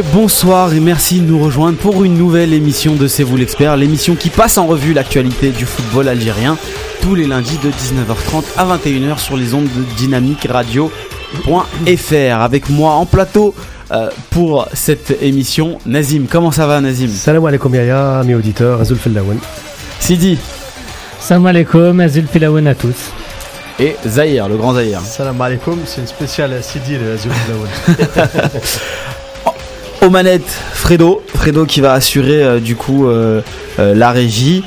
Et bonsoir et merci de nous rejoindre pour une nouvelle émission de C'est vous l'expert, l'émission qui passe en revue l'actualité du football algérien tous les lundis de 19h30 à 21h sur les ondes de Dynamique Radio.fr. Avec moi en plateau euh, pour cette émission, Nazim. Comment ça va Nazim? Salam alaikum yaya, mes auditeurs, Azul Filaouen. Sidi? Salam alaikum, Azul Filaouen à tous. Et Zahir, le grand Zahir. Salam alaikum, c'est une spéciale Sidi de Azul Filaouen. Aux manettes, Fredo. Fredo qui va assurer euh, du coup euh, euh, la régie.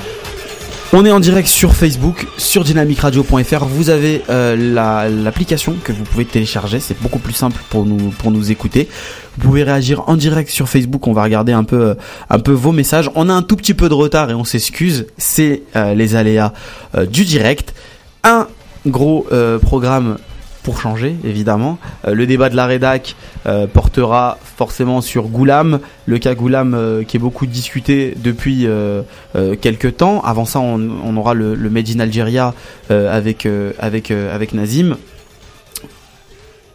On est en direct sur Facebook, sur dynamicradio.fr. Vous avez l'application que vous pouvez télécharger. C'est beaucoup plus simple pour nous pour nous écouter. Vous pouvez réagir en direct sur Facebook. On va regarder un peu un peu vos messages. On a un tout petit peu de retard et on s'excuse. C'est les aléas du direct. Un gros programme pour changer, évidemment. Euh, le débat de la rédac euh, portera forcément sur Goulam, le cas Goulam euh, qui est beaucoup discuté depuis quelques temps. Avant ça, on, aura le, le, Made in Algeria avec, avec, avec Nazim.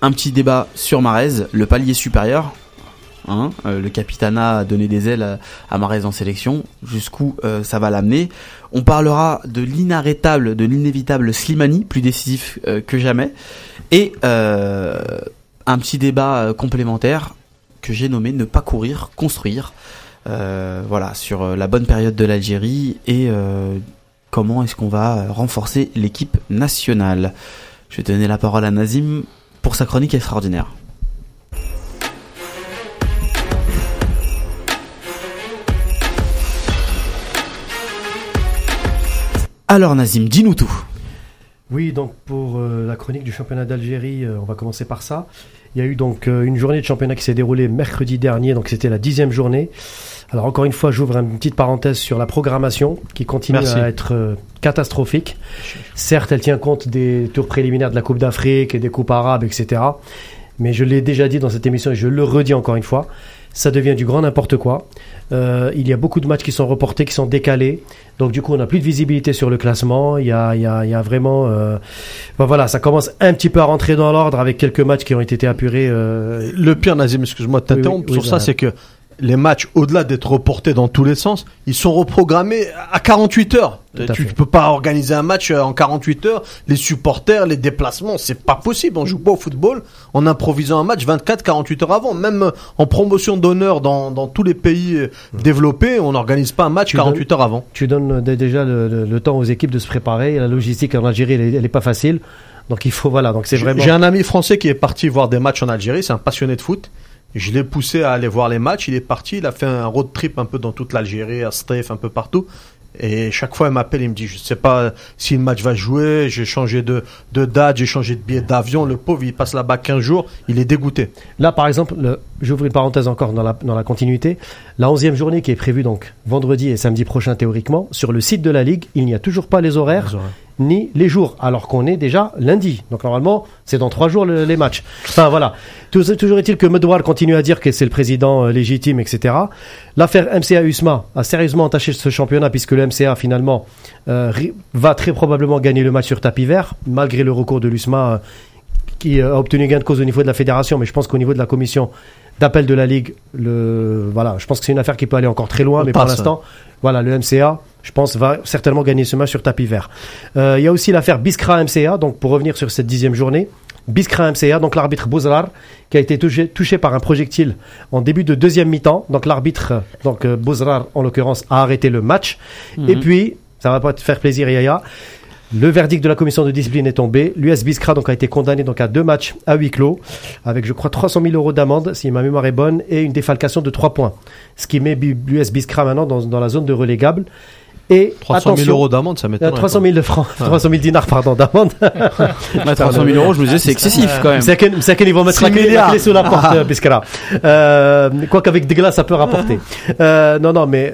Un petit débat sur Marez, le palier supérieur. Hein, le Capitana a donné des ailes à, à Marez en sélection. Jusqu'où ça va l'amener? On parlera de l'inarrêtable, de l'inévitable Slimani, plus décisif que jamais. Et euh, un petit débat euh, complémentaire que j'ai nommé Ne pas courir, construire. Euh, voilà, sur la bonne période de l'Algérie et comment est-ce qu'on va renforcer l'équipe nationale. Je vais donner la parole à Nazim pour sa chronique extraordinaire. Alors Nazim, dis-nous tout. Oui, donc pour euh, la chronique du championnat d'Algérie, euh, on va commencer par ça. Il y a eu donc euh, une journée de championnat qui s'est déroulée mercredi dernier, donc c'était la dixième journée. Alors encore une fois, j'ouvre une petite parenthèse sur la programmation qui continue à être catastrophique. Certes, elle tient compte des tours préliminaires de la Coupe d'Afrique et des coupes arabes, etc. Mais je l'ai déjà dit dans cette émission et je le redis encore une fois ça devient du grand n'importe quoi. Euh, il y a beaucoup de matchs qui sont reportés, qui sont décalés. Donc du coup, on n'a plus de visibilité sur le classement. Il y a, il y a, il y a vraiment... Euh... Ben voilà, ça commence un petit peu à rentrer dans l'ordre avec quelques matchs qui ont été apurés. Euh... Le pire, Nazim, excuse-moi de t'interrompre sur ça, c'est que les matchs, au-delà d'être reportés dans tous les sens, ils sont reprogrammés à 48 heures. tu ne peux pas organiser un match euh, en 48 heures. Les supporters, les déplacements, c'est pas possible. On joue pas au football en improvisant un match 24, 48 heures avant. Même euh, en promotion d'honneur dans, dans, tous les pays euh, développés, on n'organise pas un match 48 heures avant. Tu donnes déjà le, temps aux équipes de se préparer. La logistique en Algérie, elle, n'est pas facile. Donc il faut voilà. Donc c'est vraiment. J'ai un ami français qui est parti voir des matchs en Algérie. C'est un passionné de foot. Je l'ai poussé à aller voir les matchs. Il est parti. Il a fait un road trip un peu dans toute l'Algérie, à Stref, un peu partout. Et chaque fois, il m'appelle, il me dit, je sais pas si le match va jouer, j'ai changé de, de date, j'ai changé de billet d'avion. Le pauvre, il passe là-bas 15 jours, il est dégoûté. Là, par exemple, j'ouvre une parenthèse encore dans la, dans la continuité. La onzième journée qui est prévue donc vendredi et samedi prochain théoriquement, sur le site de la Ligue, il n'y a toujours pas les horaires. Les horaires ni les jours, alors qu'on est déjà lundi. Donc normalement, c'est dans trois jours les matchs. Enfin voilà. Toujours est-il que Medouar continue à dire que c'est le président euh, légitime, etc. L'affaire MCA-USMA a sérieusement entaché ce championnat puisque le MCA finalement euh, va très probablement gagner le match sur tapis vert, malgré le recours de l'USMA euh, qui a obtenu gain de cause au niveau de la fédération, mais je pense qu'au niveau de la commission d'appel de la Ligue, le, voilà, je pense que c'est une affaire qui peut aller encore très loin, mais pour l'instant, voilà, le MCA je pense, va certainement gagner ce match sur tapis vert. Euh, il y a aussi l'affaire Biskra MCA, donc pour revenir sur cette dixième journée. Biskra MCA, donc l'arbitre Bouzrar, qui a été touché, touché, par un projectile en début de deuxième mi-temps. Donc l'arbitre, donc euh, Bouzrar en l'occurrence, a arrêté le match. Et mhm. puis, ça va pas te faire plaisir, Yaya. Le verdict de la commission de discipline est tombé. L'US Biskra donc a été condamné donc à deux matchs à huis clos, avec je crois 300 000 euros d'amende si ma mémoire est bonne et une défalcation de 3 points, ce qui met l'US Biskra maintenant dans, dans, la zone de relégable. Et 300 000 euros d'amende, ça m'étonne. 300 000 francs, 300 000 dinars, pardon, d'amende. 300 000 euros, je me disais, c'est excessif quand même. C'est qu'ils vont mettre la clé, la clé, sous la porte, euh, Biscara. Euh, quoi qu'avec des glaces, ça peut rapporter. Euh, non, non, mais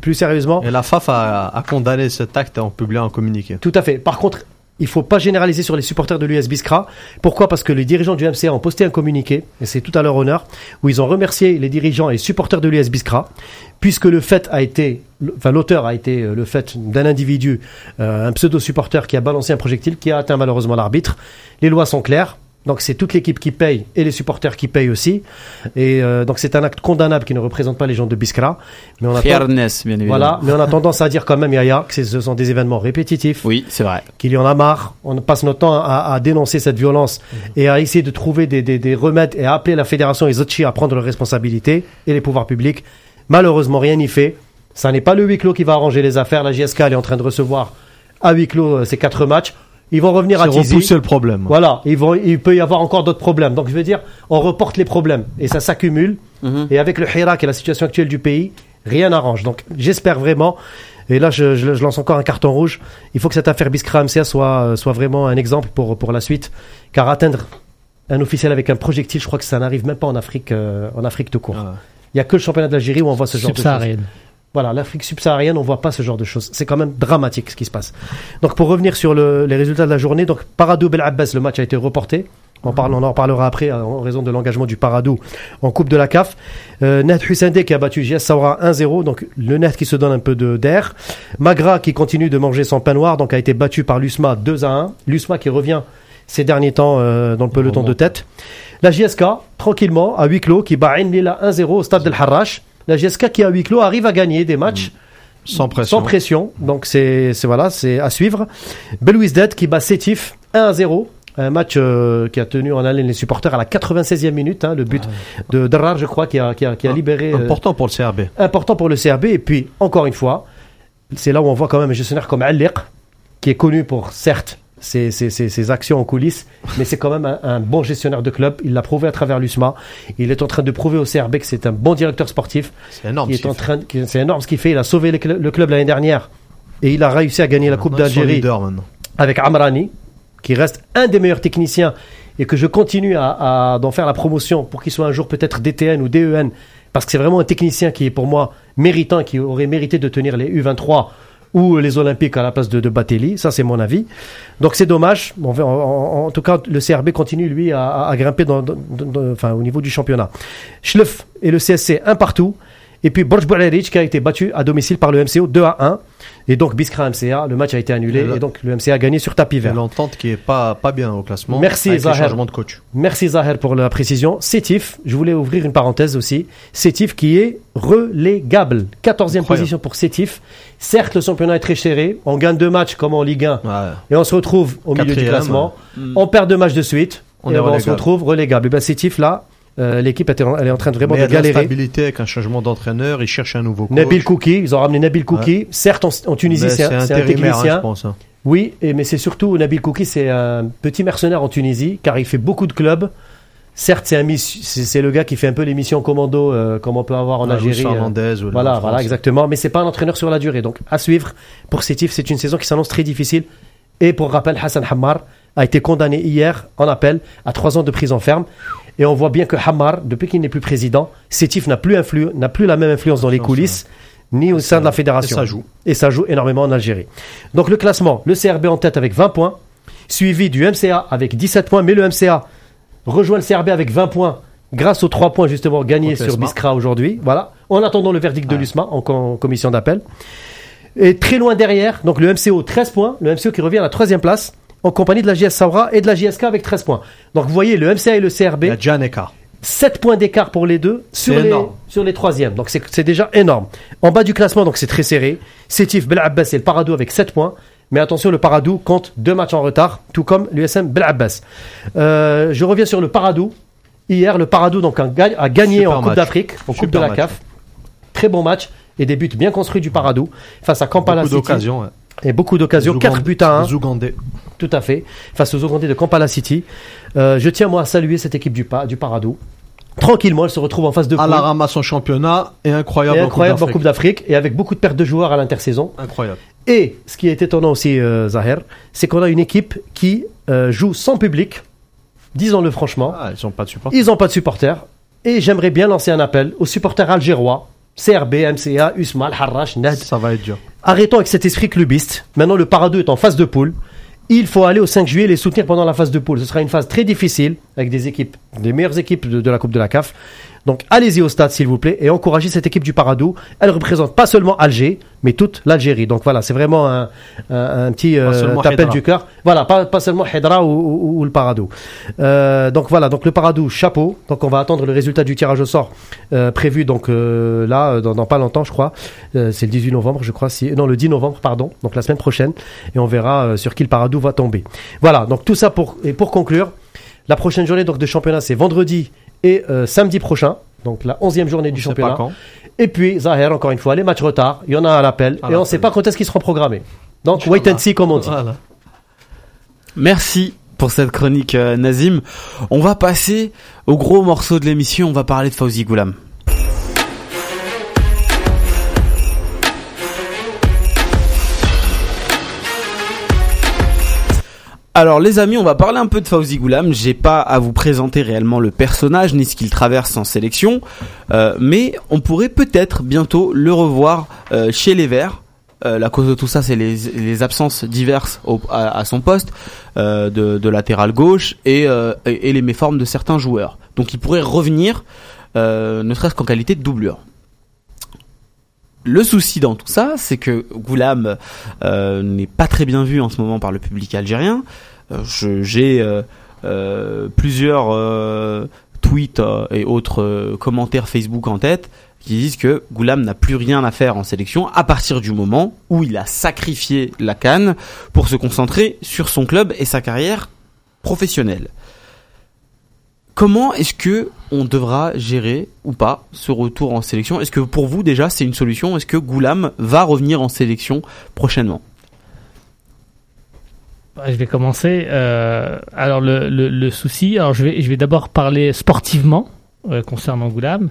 plus, sérieusement. Et la FAF a, a condamné cet acte en publiant un communiqué. Tout à fait. Par contre, il faut pas généraliser sur les supporters de l'US Biskra. Pourquoi? Parce que les dirigeants du MCA ont posté un communiqué, et c'est tout à leur honneur, où ils ont remercié les dirigeants et supporters de l'US Biskra, puisque le fait a été, enfin l'auteur a été euh, le fait d'un individu, euh, un pseudo-supporter qui a balancé un projectile qui a atteint malheureusement l'arbitre. Les lois sont claires. Donc c'est toute l'équipe qui paye et les supporters qui payent aussi. Et euh, donc c'est un acte condamnable qui ne représente pas les gens de Biskra. Mais on a Fairness, bien évidemment. Voilà, mais on a tendance à dire quand même, Yaya, que ce sont des événements répétitifs. Oui, c'est vrai. Qu'il y en a marre. On passe notre temps à, à dénoncer cette violence mhm. et à essayer de trouver des, des, des, remèdes et à appeler la fédération et Zotchi à prendre leurs responsabilités et les pouvoirs publics. Malheureusement, rien n'y fait. Ça n'est pas le huis clos qui va arranger les affaires. La JSK elle est en train de recevoir à huis clos euh, ces quatre matchs. Ils vont revenir à Tizi. repousser le problème. Voilà, ils vont, il peut y avoir encore d'autres problèmes. Donc je veux dire, on reporte les problèmes et ça s'accumule. Mhm. Et avec le Hirak et la situation actuelle du pays, rien n'arrange. Donc j'espère vraiment, et là je, je, lance encore un carton rouge, il faut que cette affaire Biskra MCA soit, euh, soit vraiment un exemple pour, pour la suite. Car atteindre un officiel avec un projectile, je crois que ça n'arrive même pas en Afrique, euh, en Afrique tout court. Ah. Il n'y a que le championnat d'Algérie où on voit ce genre de choses. Voilà, l'Afrique subsaharienne, on voit pas ce genre de choses. C'est quand même dramatique ce qui se passe. Donc pour revenir sur les résultats de la journée, donc Paradou Bel Abbas, le match a été reporté. On, parle, on en reparlera après hein, en raison de l'engagement du Paradou en Coupe de la CAF. Euh, Net Hussende qui a battu JS Saoura 1-0, donc le Net qui se donne un peu d'air. Magra qui continue de manger son pain noir, donc a été battu par l'USMA 2-1. L'USMA qui revient ces derniers temps euh, dans le peloton de tête. La JSK, tranquillement, à huis clos, qui bat Lila 1-0 au stade del Harrach. La GSK qui a huis clos arrive à gagner des matchs. Mm. Sans pression. Sans pression. Donc c'est voilà, c'est à suivre. Dead qui bat Sétif 1 0. Un match euh, qui a tenu en haleine les supporters à la 96e minute. Hein, le but ah de Darrar, je crois, qui a, qui a, qui a ah, libéré. Euh, important pour le CRB. Important pour le CRB. Et puis, encore une fois, c'est là où on voit quand même un gestionnaire comme Aliq, qui est connu pour, certes, ses, actions en coulisses, mais c'est quand même un, bon gestionnaire de club. Il l'a prouvé à travers l'USMA. Il est en train de prouver au CRB que c'est un bon directeur sportif. C'est énorme. c'est énorme ce qu'il fait. Il a sauvé le, club l'année dernière et il a réussi à gagner la Coupe d'Algérie avec Amrani, qui reste un des meilleurs techniciens et que je continue à, d'en faire la promotion pour qu'il soit un jour peut-être DTN ou DEN parce que c'est vraiment un technicien qui est pour moi méritant, qui aurait mérité de tenir les U23 ou les Olympiques à la place de, Batelli. Ça, c'est mon avis. Donc, c'est dommage. en, tout cas, le CRB continue, lui, à, grimper au niveau du championnat. Schleff et le CSC, un partout. Et puis Borj qui a été battu à domicile par le MCO 2 à 1. Et donc Biskra MCA, le match a été annulé et, donc le MCA a gagné sur tapis vert. L'entente qui est pas, pas bien au classement. Merci Zahir. de coach. Merci Zahir pour la précision. Sétif, je voulais ouvrir une parenthèse aussi. Sétif qui est relégable. 14e position pour Sétif. Certes, le championnat est très serré. On gagne deux matchs comme en Ligue 1 et on se retrouve au milieu du classement. On perd deux matchs de suite. On, et on se retrouve relégable. Et ben Sétif là, euh, l'équipe est en train de vraiment Mais de galérer. La stabilité avec un changement d'entraîneur, ils cherchent un nouveau coach. Nabil Kouki, ils ont ramené Nabil Kouki. Certes, en, Tunisie, c'est un, un, hein, technicien. je pense, hein. Oui, et, mais c'est surtout Nabil Kouki, c'est un petit mercenaire en Tunisie, car il fait beaucoup de clubs. Certes, c'est c'est le gars qui fait un peu les missions commando, euh, comme on peut avoir en Algérie. Euh, ou voilà, voilà, exactement. Mais c'est pas un entraîneur sur la durée. Donc, à suivre. Pour Sétif, c'est une saison qui s'annonce très difficile. Et pour rappel, Hassan Hammar a été condamné hier en appel à trois ans de prison ferme. Et on voit bien que Hamar, depuis qu'il n'est plus président, Sétif n'a plus, n'a plus la même influence dans les coulisses, ni au sein de la fédération. Et ça joue. Et ça joue énormément en Algérie. Donc le classement, le CRB en tête avec 20 points, suivi du MCA avec 17 points, mais le MCA rejoint le CRB avec 20 points grâce aux 3 points justement gagnés sur Biskra aujourd'hui. Voilà. En attendant le verdict de l'USMA en, en commission d'appel. Et très loin derrière, donc le MCO 13 points, le MCO qui revient à la troisième place en compagnie de la JS Saura et de la JSK avec 13 points. Donc vous voyez, le MCA et le CRB. Il y a déjà un écart. 7 points d'écart pour les deux sur les, sur les troisièmes. Donc c'est déjà énorme. En bas du classement, donc c'est très serré. Sétif Bel Abbas et le Paradou avec 7 points. Mais attention, le Paradou compte deux matchs en retard, tout comme l'USM Bel Abbas. Euh, je reviens sur le Paradou. Hier, le Paradou donc, a, gagné en Coupe d'Afrique, en Coupe de la CAF. Très bon match et des buts bien construits du Paradou face à Kampala Beaucoup. Et beaucoup d'occasions, 4 buts à 1. Zougandais. Tout à fait, face aux Ougandais de Kampala City. Euh, je tiens moi à saluer cette équipe du, du Paradou. Tranquillement, elle se retrouve en face de À la ramasse en championnat et incroyable, et incroyable en Coupe d'Afrique. Et avec beaucoup de pertes de joueurs à l'intersaison. Incroyable. Et ce qui est étonnant aussi, euh, Zahir, c'est qu'on a une équipe qui euh, joue sans public. Disons-le franchement. Ah, ils n'ont pas de supporters. Ils n'ont pas de supporters. Et j'aimerais bien lancer un appel aux supporters algérois CRB, MCA, Usmal, Harrach, Nad. Ça va être dur. Arrêtons avec cet esprit clubiste. Maintenant, le Paradou est en phase de poule. Il faut aller au 5 juillet les soutenir pendant la phase de poule. Ce sera une phase très difficile avec des équipes, des meilleures équipes de, la Coupe de la CAF. Donc allez-y au stade s'il vous plaît et encouragez cette équipe du Paradou. Elle représente pas seulement Alger, mais toute l'Algérie. Donc voilà, c'est vraiment un, un, petit euh, appel du cœur. Voilà, pas, pas seulement Hedra ou, ou, le Paradou. Euh, donc voilà, donc le Paradou, chapeau. Donc on va attendre le résultat du tirage au sort euh, prévu donc euh, là dans, dans, pas longtemps, je crois. Euh, c'est le 18 novembre, je crois. Si, non, le 10 novembre, pardon. Donc la semaine prochaine et on verra sur qui le Paradou va tomber. Voilà, donc tout ça pour et pour conclure. La prochaine journée donc de championnat, c'est vendredi et euh, samedi prochain, donc la 11e journée du championnat. Et puis, Zahir, encore une fois, les matchs retard, il y en a à l'appel, et on ne sait pas quand est-ce qu'ils seront programmés. Donc, wait and see, comme on dit. Merci pour cette chronique, euh, Nazim. On va passer au gros morceau de l'émission, on va parler de Fauzi Goulam. Alors les amis, on va parler un peu de Fauzi Goulam. J'ai pas à vous présenter réellement le personnage ni ce qu'il traverse en sélection, euh, mais on pourrait peut-être bientôt le revoir euh, chez les Verts. Euh, la cause de tout ça, c'est les, absences diverses à, son poste de, latéral gauche et, les méformes de certains joueurs. Donc il pourrait revenir, ne serait-ce qu'en qualité de doublure le souci dans tout ça, c'est que Goulam euh, n'est pas très bien vu en ce moment par le public algérien. Euh, j'ai euh, plusieurs tweets et autres commentaires Facebook en tête qui disent que Goulam n'a plus rien à faire en sélection à partir du moment où il a sacrifié la canne pour se concentrer sur son club et sa carrière professionnelle. Comment est-ce que on devra gérer ou pas ce retour en sélection? Est-ce que pour vous déjà c'est une solution? Est-ce que Goulam va revenir en sélection prochainement? Bah, je vais commencer. Euh, alors le, souci, alors je vais, d'abord parler sportivement euh, concernant Goulam.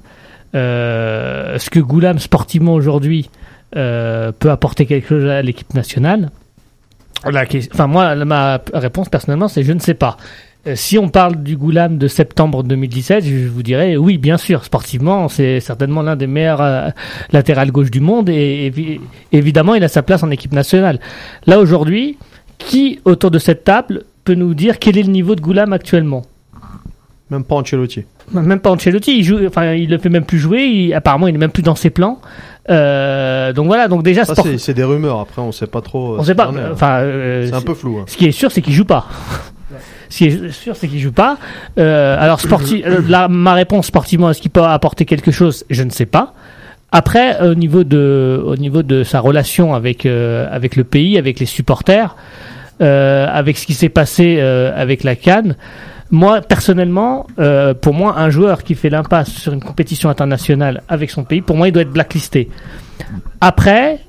Euh, est-ce que Goulam sportivement aujourd'hui peut apporter quelque chose à l'équipe nationale? Enfin moi, ma réponse personnellement, c'est je ne sais pas. Euh, si on parle du Goulam de septembre 2017, je vous dirais oui, bien sûr, sportivement, c'est certainement l'un des meilleurs euh, latérales gauche du monde et, évidemment, il a sa place en équipe nationale. Là aujourd'hui, qui autour de cette table peut nous dire quel est le niveau de Goulam actuellement? Même pas Ancelotti. Même pas Ancelotti, il joue, enfin, il le fait même plus jouer. apparemment, il est même plus dans ses plans. Euh, donc voilà, donc déjà c'est des rumeurs. Après, on sait pas trop. On sait pas. Enfin, c'est un peu flou. Hein. Ce qui est sûr, c'est qu'il joue pas. Ce qui est sûr, c'est qu'il joue pas. Euh, alors, sportif, euh, ma réponse sportivement, est-ce qu'il peut apporter quelque chose? Je ne sais pas. Après, au niveau de, au niveau de sa relation avec euh, avec le pays, avec les supporters, euh, avec ce qui s'est passé euh, avec la Cannes, moi personnellement, pour moi, un joueur qui fait l'impasse sur une compétition internationale avec son pays, pour moi, il doit être blacklisté. Après,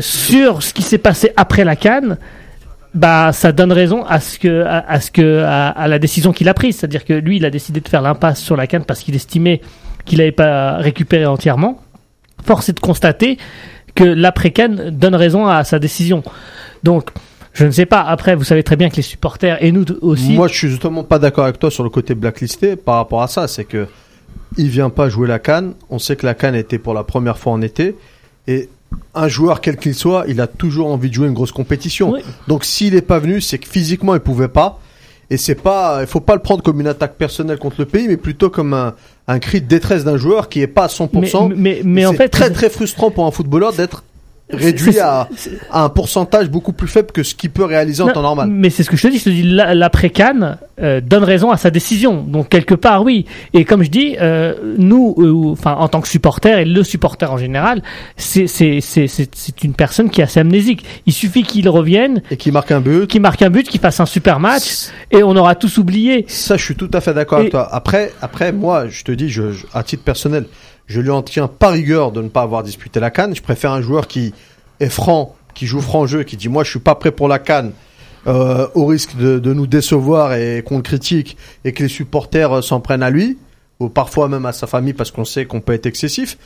sur ce qui s'est passé après la Cannes, bah ça donne raison à ce que à, ce que à, la décision qu'il a prise, c'est-à-dire que lui il a décidé de faire l'impasse sur la canne parce qu'il estimait qu'il n'avait pas récupéré entièrement. Force est de constater que l'après-canne donne raison à sa décision. Donc je ne sais pas. Après, vous savez très bien que les supporters et nous aussi. Moi, je suis justement pas d'accord avec toi sur le côté blacklisté par rapport à ça. C'est que il vient pas jouer la canne. On sait que la canne était pour la première fois en été et un joueur quel qu'il soit, il a toujours envie de jouer une grosse compétition. Donc s'il n'est pas venu, c'est que physiquement il pouvait pas. Et c'est pas, il faut pas le prendre comme une attaque personnelle contre le pays, mais plutôt comme un, un cri de détresse d'un joueur qui est pas à 100%. Mais, mais, en fait, très très frustrant pour un footballeur d'être réduit à, un pourcentage beaucoup plus faible que ce qu'il peut réaliser en temps normal. Mais c'est ce que je te dis, je te dis l'après-Cannes euh, donne raison à sa décision. Donc quelque part oui. Et comme je dis, euh, nous, euh, en tant que supporter et le supporter en général, c'est une personne qui est assez amnésique. Il suffit qu'il revienne et qui marque un but, qui marque un but, qui fasse un super match et on aura tous oublié. Ça, je suis tout à fait d'accord avec toi. Après, après moi, je te dis, je, à titre personnel, je lui en tiens pas rigueur de ne pas avoir disputé la canne. Je préfère un joueur qui est franc, qui joue franc jeu, qui dit moi je suis pas prêt pour la canne. Euh, au risque de, de, nous décevoir et qu'on le critique et que les supporters euh, s'en prennent à lui ou parfois même à sa famille parce qu'on sait qu'on peut être excessif.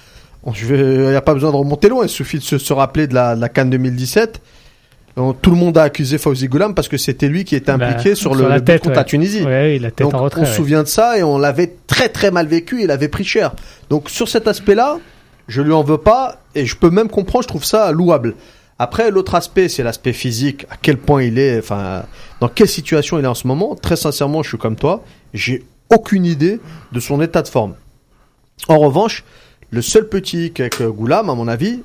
Il n'y a pas besoin de remonter loin, il suffit de se, se rappeler de la, de la Cannes 2017 tout le monde a accusé Fauzi Goulam parce que c'était lui qui était bah, impliqué sur, le, but contre la Tunisie. Donc, on se souvient de ça et on l'avait très très mal vécu. Il avait pris cher. Donc sur cet aspect-là, je lui en veux pas et je peux même comprendre. Je trouve ça louable. Après, l'autre aspect, c'est l'aspect physique. À quel point il est, enfin, dans quelle situation il est en ce moment. Très sincèrement, je suis comme toi. J'ai aucune idée de son état de forme. En revanche, le seul petit hic avec Goulam, à mon avis,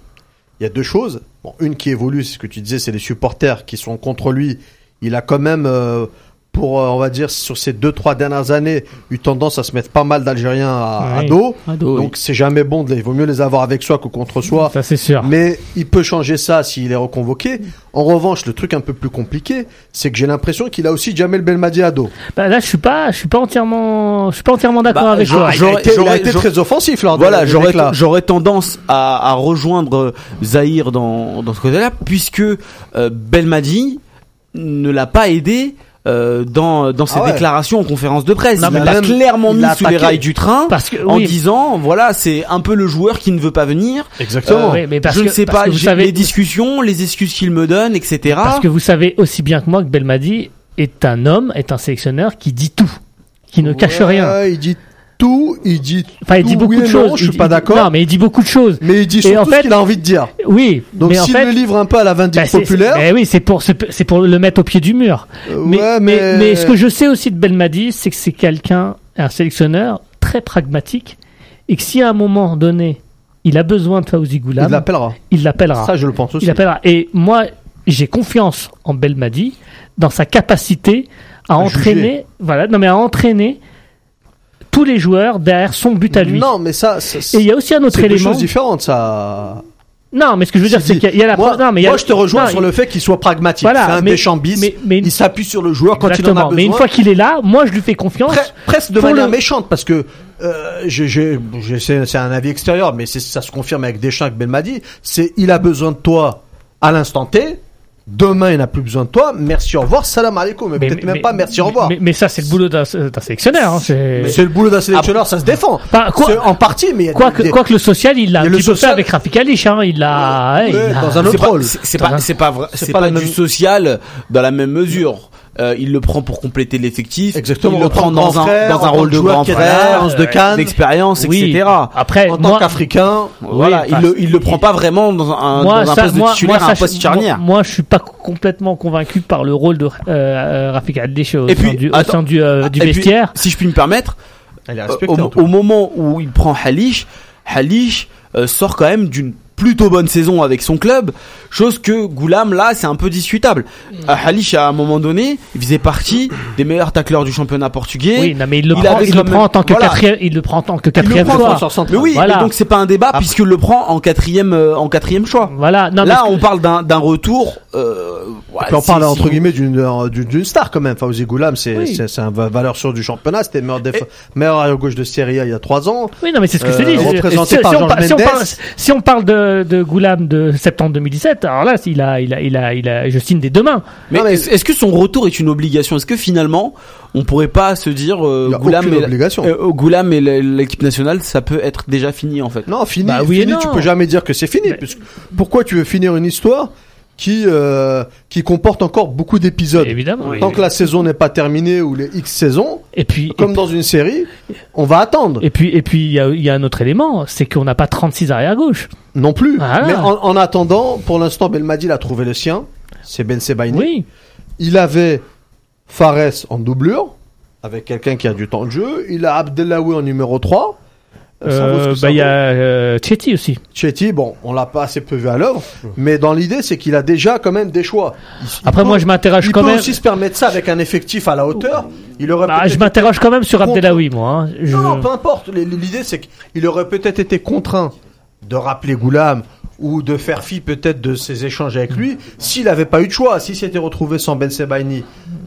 il y a deux choses. Bon, une qui évolue, c'est ce que tu disais, c'est les supporters qui sont contre lui. Il a quand même pour, euh, on va dire, sur ces deux, trois dernières années, eu tendance à se mettre pas mal d'Algériens à, dos. Donc, c'est jamais bon. De, il vaut mieux les avoir avec soi que contre soi. Ça, c'est sûr. Mais il peut changer ça s'il est reconvoqué. En revanche, le truc un peu plus compliqué, c'est que j'ai l'impression qu'il a aussi Jamel Belmadi à dos. Bah là, je suis pas, je suis pas entièrement, je suis pas entièrement d'accord bah, avec toi. J'aurais été, été très offensif là. Voilà, j'aurais, j'aurais tendance à, à rejoindre Zahir dans, dans ce côté-là, puisque euh, Belmadi ne l'a pas aidé euh, dans dans ses ah déclarations en conférence de presse. il a clairement mis sous les rails du train parce que, en disant voilà c'est un peu le joueur qui ne veut pas venir. Exactement. Euh, mais je ne sais pas vous savez, les discussions, les excuses qu'il me donne, etc. Parce que vous savez aussi bien que moi que Belmadi est un homme, est un sélectionneur qui dit tout, qui ne cache rien. Il dit tout, il dit enfin, il dit beaucoup de choses. je suis pas d'accord. Non, mais il dit beaucoup de choses. Mais il dit surtout en fait, ce qu'il a envie de dire. Oui. Donc s'il le livre un peu à la vindicte bah, populaire. Mais oui, c'est pour c'est pour le mettre au pied du mur. Euh, mais, mais... mais ce que je sais aussi de Belmadi, c'est que c'est quelqu'un, un sélectionneur très pragmatique, et que si à un moment donné il a besoin de Fawzi Goulam, il l'appellera. Il l'appellera. Ça, je le pense aussi. Il l'appellera. Et moi, j'ai confiance en Belmadi dans sa capacité à, entraîner, voilà, non mais à entraîner tous les joueurs derrière son but à lui. Non, mais ça, et il y a aussi un autre élément. C'est chose différente, ça. Non, mais ce que je veux dire, c'est qu'il y a la. Moi, non, mais moi je te rejoins sur le fait qu'il soit pragmatique. Voilà, c'est un méchant mais, mais, il s'appuie sur le joueur quand il en a besoin. Mais une fois qu'il est là, moi je lui fais confiance. presque de manière méchante, parce que euh, c'est un avis extérieur, mais ça se confirme avec Deschamps, avec Belmadi. C'est il a besoin de toi à l'instant T Demain, il n'a plus besoin de toi. Merci, au revoir. Salam alaikum. Mais, peut-être même pas merci, au revoir. Mais, ça, c'est le boulot d'un sélectionneur. Hein, c'est le boulot d'un sélectionneur, ça se défend. en partie, mais quoi, que, quoi que le social, il l'a un petit peu fait avec Rafik Alish. Hein, il l'a. dans un autre rôle. C'est pas, c'est pas, c'est pas, pas, du social dans la même mesure. Euh, il le prend pour compléter l'effectif. Exactement. Il le prend dans un, dans un rôle de grand frère, de Cannes, d'expérience, etc. Après, en tant qu'Africain, voilà, il le, il le prend pas vraiment dans un, dans un poste de titulaire, un poste charnière. Moi, je suis pas complètement convaincu par le rôle de euh, euh Rafik au, sein du, au sein du, euh, du vestiaire. si je puis me permettre, au, au, moment où il prend Halish, Halish sort quand même d'une plutôt bonne saison avec son club, chose que Goulam là c'est un peu discutable. Mm. Euh, Halish à un moment donné, il faisait partie des meilleurs tacleurs du championnat portugais. Oui, mais il le, prend, il le prend en tant que quatrième, il le prend en tant que quatrième choix. Mais oui, donc c'est pas un débat puisque le prend en quatrième euh, en quatrième choix. Voilà. là on parle d'un retour. Euh, on parle entre guillemets d'une d'une star quand même. Fawzi Goulam, c'est c'est un valeur sûre du championnat. C'était meilleur meilleur arrière gauche de Serie A il y a trois ans. Oui, non mais c'est ce que je te dis. Représenté par Si on parle de de, Goulam de septembre 2017, alors là, il a, il a, il a, il a, je signe des deux mains. Mais, est-ce que son retour est une obligation? Est-ce que finalement, on pourrait pas se dire euh, Goulam, et, euh, Goulam et l'équipe nationale, ça peut être déjà fini en fait? Non, fini. Bah oui fini Tu peux jamais dire que c'est fini. pourquoi tu veux finir une histoire qui euh, qui comporte encore beaucoup d'épisodes. Évidemment. Tant que la saison n'est pas terminée ou les X saisons, et puis comme dans une série, on va attendre. Et puis et puis il y a, y a un autre élément, c'est qu'on n'a pas 36 arrière gauche. Non plus. Mais en, en, attendant, pour l'instant, Belmadi a trouvé le sien. C'est Ben Sebaini. Oui. Il avait Fares en doublure avec quelqu'un qui a du temps de jeu. Il a Abdelawi en numéro 3. Euh, bah, il y a euh, Chetty aussi. Chetty, bon, on l'a pas assez peu vu à l'œuvre, mais dans l'idée, c'est qu'il a déjà quand même des choix. Après, moi, je m'interroge quand même. Il peut aussi se permettre ça avec un effectif à la hauteur. Il aurait bah, je m'interroge quand même sur Abdelawi, moi. Hein. Non, peu importe. L'idée, c'est qu'il aurait peut-être été contraint de rappeler Goulam ou de faire fi peut-être de ses échanges avec lui s'il n'avait pas eu de choix. S'il s'était retrouvé sans Ben Sebaini,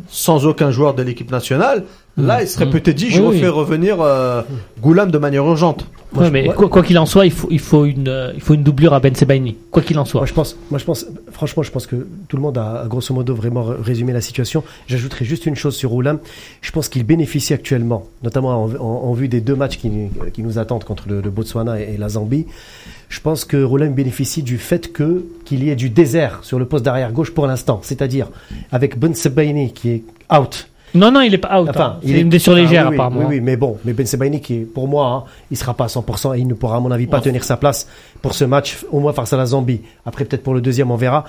sans aucun joueur de l'équipe nationale, Là, il serait mm. peut-être dit, je refais revenir euh, Goulam de manière urgente. mais quoi qu'il en soit, il faut, il faut une, euh, il faut une doublure à Ben Sebaini. Quoi qu'il en soit. Moi, je pense, moi, je pense, franchement, je pense que tout le monde a, grosso modo vraiment résumé la situation. J'ajouterai juste une chose sur Goulam. Je pense qu'il bénéficie actuellement, notamment en, vue des deux matchs qui, qui nous attendent contre le, Botswana et, la Zambie. Je pense que Roland bénéficie du fait que qu'il y ait du désert sur le poste d'arrière gauche pour l'instant, c'est-à-dire avec Ben Sebaini qui est out non, non, il est pas out. Enfin, hein. il est une blessure légère, ah, oui, apparemment. Oui, oui, mais bon, mais Ben Sebaini, qui pour moi, hein, il sera pas à 100% et il ne pourra, à mon avis, pas tenir sa place pour ce match, au moins face à la Zambie. Après, peut-être pour le deuxième, on verra.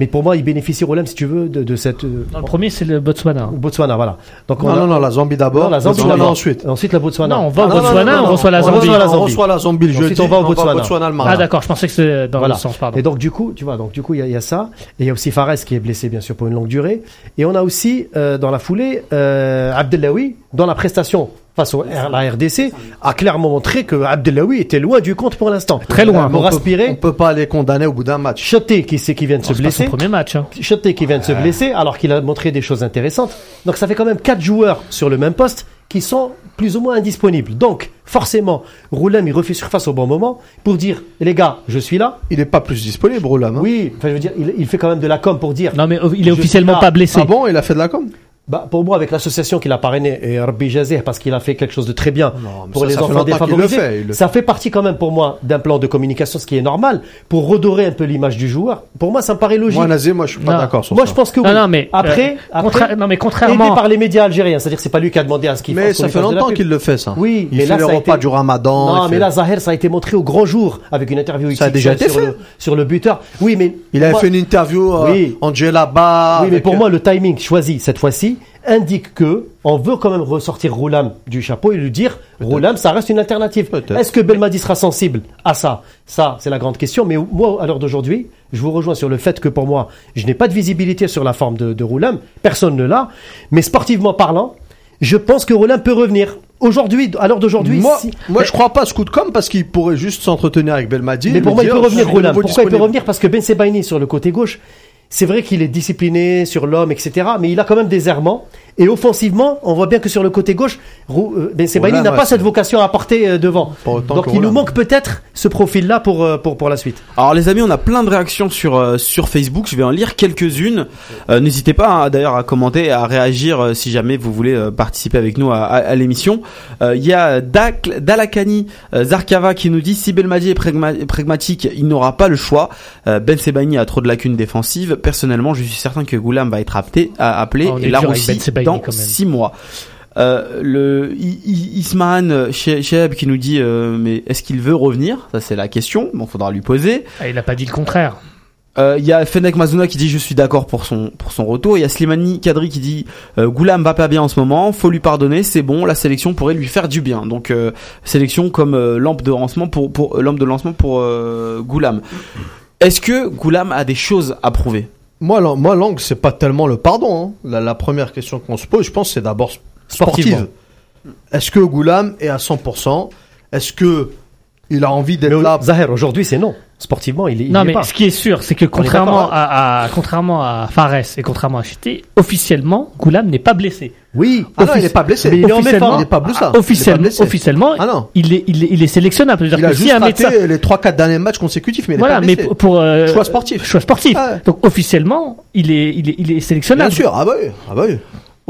Mais pour moi, il bénéficie Roulem, si tu veux, de, de cette. euh, Non, le premier, c'est le Botswana. Botswana, voilà. Donc Non, a- non, non, la Zambie d'abord. La Zambie d'abord. ensuite. Ensuite, la Botswana. Non, on va au Ah, Botswana, non, non, on reçoit la on Zambie. reçoit la On Zambie. reçoit la Zambie le Ensuite, jeudi. on va au Botswana. Botswana le Ah, d'accord, je pensais que c'était dans Voilà. le sens, pardon. Et donc du coup, tu vois, donc du coup il y, a- il y a ça, et il y a aussi Fares qui est blessé bien sûr pour une longue durée, et on a aussi euh, dans la foulée euh, Abdellaoui dans la prestation face au à la RDC a clairement montré que Abdellaoui était loin du compte pour l'instant. Très loin. Pour On peut- On aspirer, peut pas les condamner au bout d'un match. Choté qui c'est qui vient de se C'est pas son blesser. premier match. hein. Choté qui vient de se blesser alors qu'il a montré des choses intéressantes. Donc ça fait quand même quatre joueurs sur le même poste qui sont plus ou moins indisponibles. Donc forcément, Roulem il refait surface au bon moment pour dire les gars, je suis là. Il est pas plus disponible, Roulam. hein. Oui, enfin je veux dire, il, il fait quand même de la com pour dire Non, mais euh, il est officiellement pas blessé. Ah bon, il a fait de la com? Bah, pour moi, avec l'association qu'il a parrainé et Rabbi Jazeh, parce qu'il a fait quelque chose de très bien Non, pour ça, les ça enfants qu'il le défavorisés, fait, le ça fait partie quand même pour moi d'un plan de communication, ce qui est normal, pour redorer un peu l'image du joueur. Pour moi, ça me paraît logique. Moi, Nazé, moi, je suis pas d'accord sur Moi, ça. je pense que oui. Non, non, mais. après, euh, après contra- non, mais aidé contrairement. par les médias algériens, c'est-à-dire que c'est pas lui qui a demandé à ce qu'il Mais ça fait longtemps qu'il le fait, ça. Oui, il mais fait là, les ça a repas été- du ramadan. Non, mais fait- là, Zahir, ça a été montré au grand jour avec une interview Ça a déjà XXL été sur fait. le, sur le buteur. Oui, mais Il avait moi- fait une interview, euh, Oui. Angela Ba. Oui, mais pour euh, moi, le timing choisi cette fois-ci indique que on veut quand même ressortir Roulam du chapeau et lui dire Roulam, ça reste une alternative. Est-ce que Belmadi sera sensible à ça? Ça, c'est la grande question. Mais moi, à l'heure d'aujourd'hui, je vous rejoins sur le fait que pour moi, je n'ai pas de visibilité sur la forme de, de Roulam. Personne ne l'a. Mais sportivement parlant, je pense que Roulam peut revenir. Aujourd'hui, à l'heure d'aujourd'hui, Moi, si- moi je crois pas à ce coup de com parce qu'il pourrait juste s'entretenir avec Belmadi. mais pour moi, il peut revenir, nouveau Pourquoi il peut revenir? Parce que Ben Sebaini sur le côté gauche, c'est vrai qu'il est discipliné sur l'homme, etc. Mais il a quand même des errements. Et offensivement, on voit bien que sur le côté gauche, euh, Ben Sebaini n'a pas cette vocation à porter euh, devant. Donc il nous manque peut-être ce profil-là pour, euh, pour, pour la suite. Alors les amis, on a plein de réactions sur sur Facebook. Je vais en lire quelques-unes. Euh, N'hésitez pas hein, d'ailleurs à commenter, à réagir euh, si jamais vous voulez euh, participer avec nous à, à- à l'émission. Euh, Il y a Dak- Dalakani Zarkava qui nous dit si Belmadi est pragma- pragmatique, il n'aura pas le choix. Euh, ben Sebaini a trop de lacunes défensives. Personnellement, je suis certain que Goulam va être apté, appelé Oh, est et là aussi Ben dans quand même. six mois. Euh, le I- I- Ismahan Che- Cheheb qui nous dit euh, mais est-ce qu'il veut revenir? Ça c'est la question. Bon, faudra lui poser. Ah, il a pas dit le contraire. Euh, Il y a Fennec Mazuna qui dit je suis d'accord pour son pour son retour. Il y a Slimani Kadri qui dit euh, Goulam va pas bien en ce moment, faut lui pardonner, c'est bon, la sélection pourrait lui faire du bien. Donc sélection comme lampe de lancement pour pour lampe de lancement pour Goulam. Est-ce que Goulam a des choses à prouver? Moi, moi, l'angle, c'est pas tellement le pardon. hein. La, la première question qu'on se pose, je pense, c'est d'abord sportive. Est-ce que Goulam est à 100% Est-ce que il a envie d'être là Zahir, aujourd'hui, c'est non. Sportivement, il, est- il non, est mais pas. ce qui est sûr, c'est que contrairement à, à- contrairement à Fares et contrairement à Chité, officiellement, Goulam n'est pas blessé. Oui, Ah non, il n'est pas blessé. Mais il est en Officiellement- méforme. Il est pas blessé. Ah, Il est officiellement, pas blessé. officiellement, Ah non. il est, il est, il est sélectionnable. C'est-à-dire Il a que juste si un raté médecin, les 3-4 derniers matchs consécutifs, mais il est voilà, pas mais blessé. pour, pour, euh, Choix sportif. choix sportif. Ah ouais. Donc officiellement, il est, il est, il est Bien sélectionnable. sûr, ah bah oui. Ah bah oui.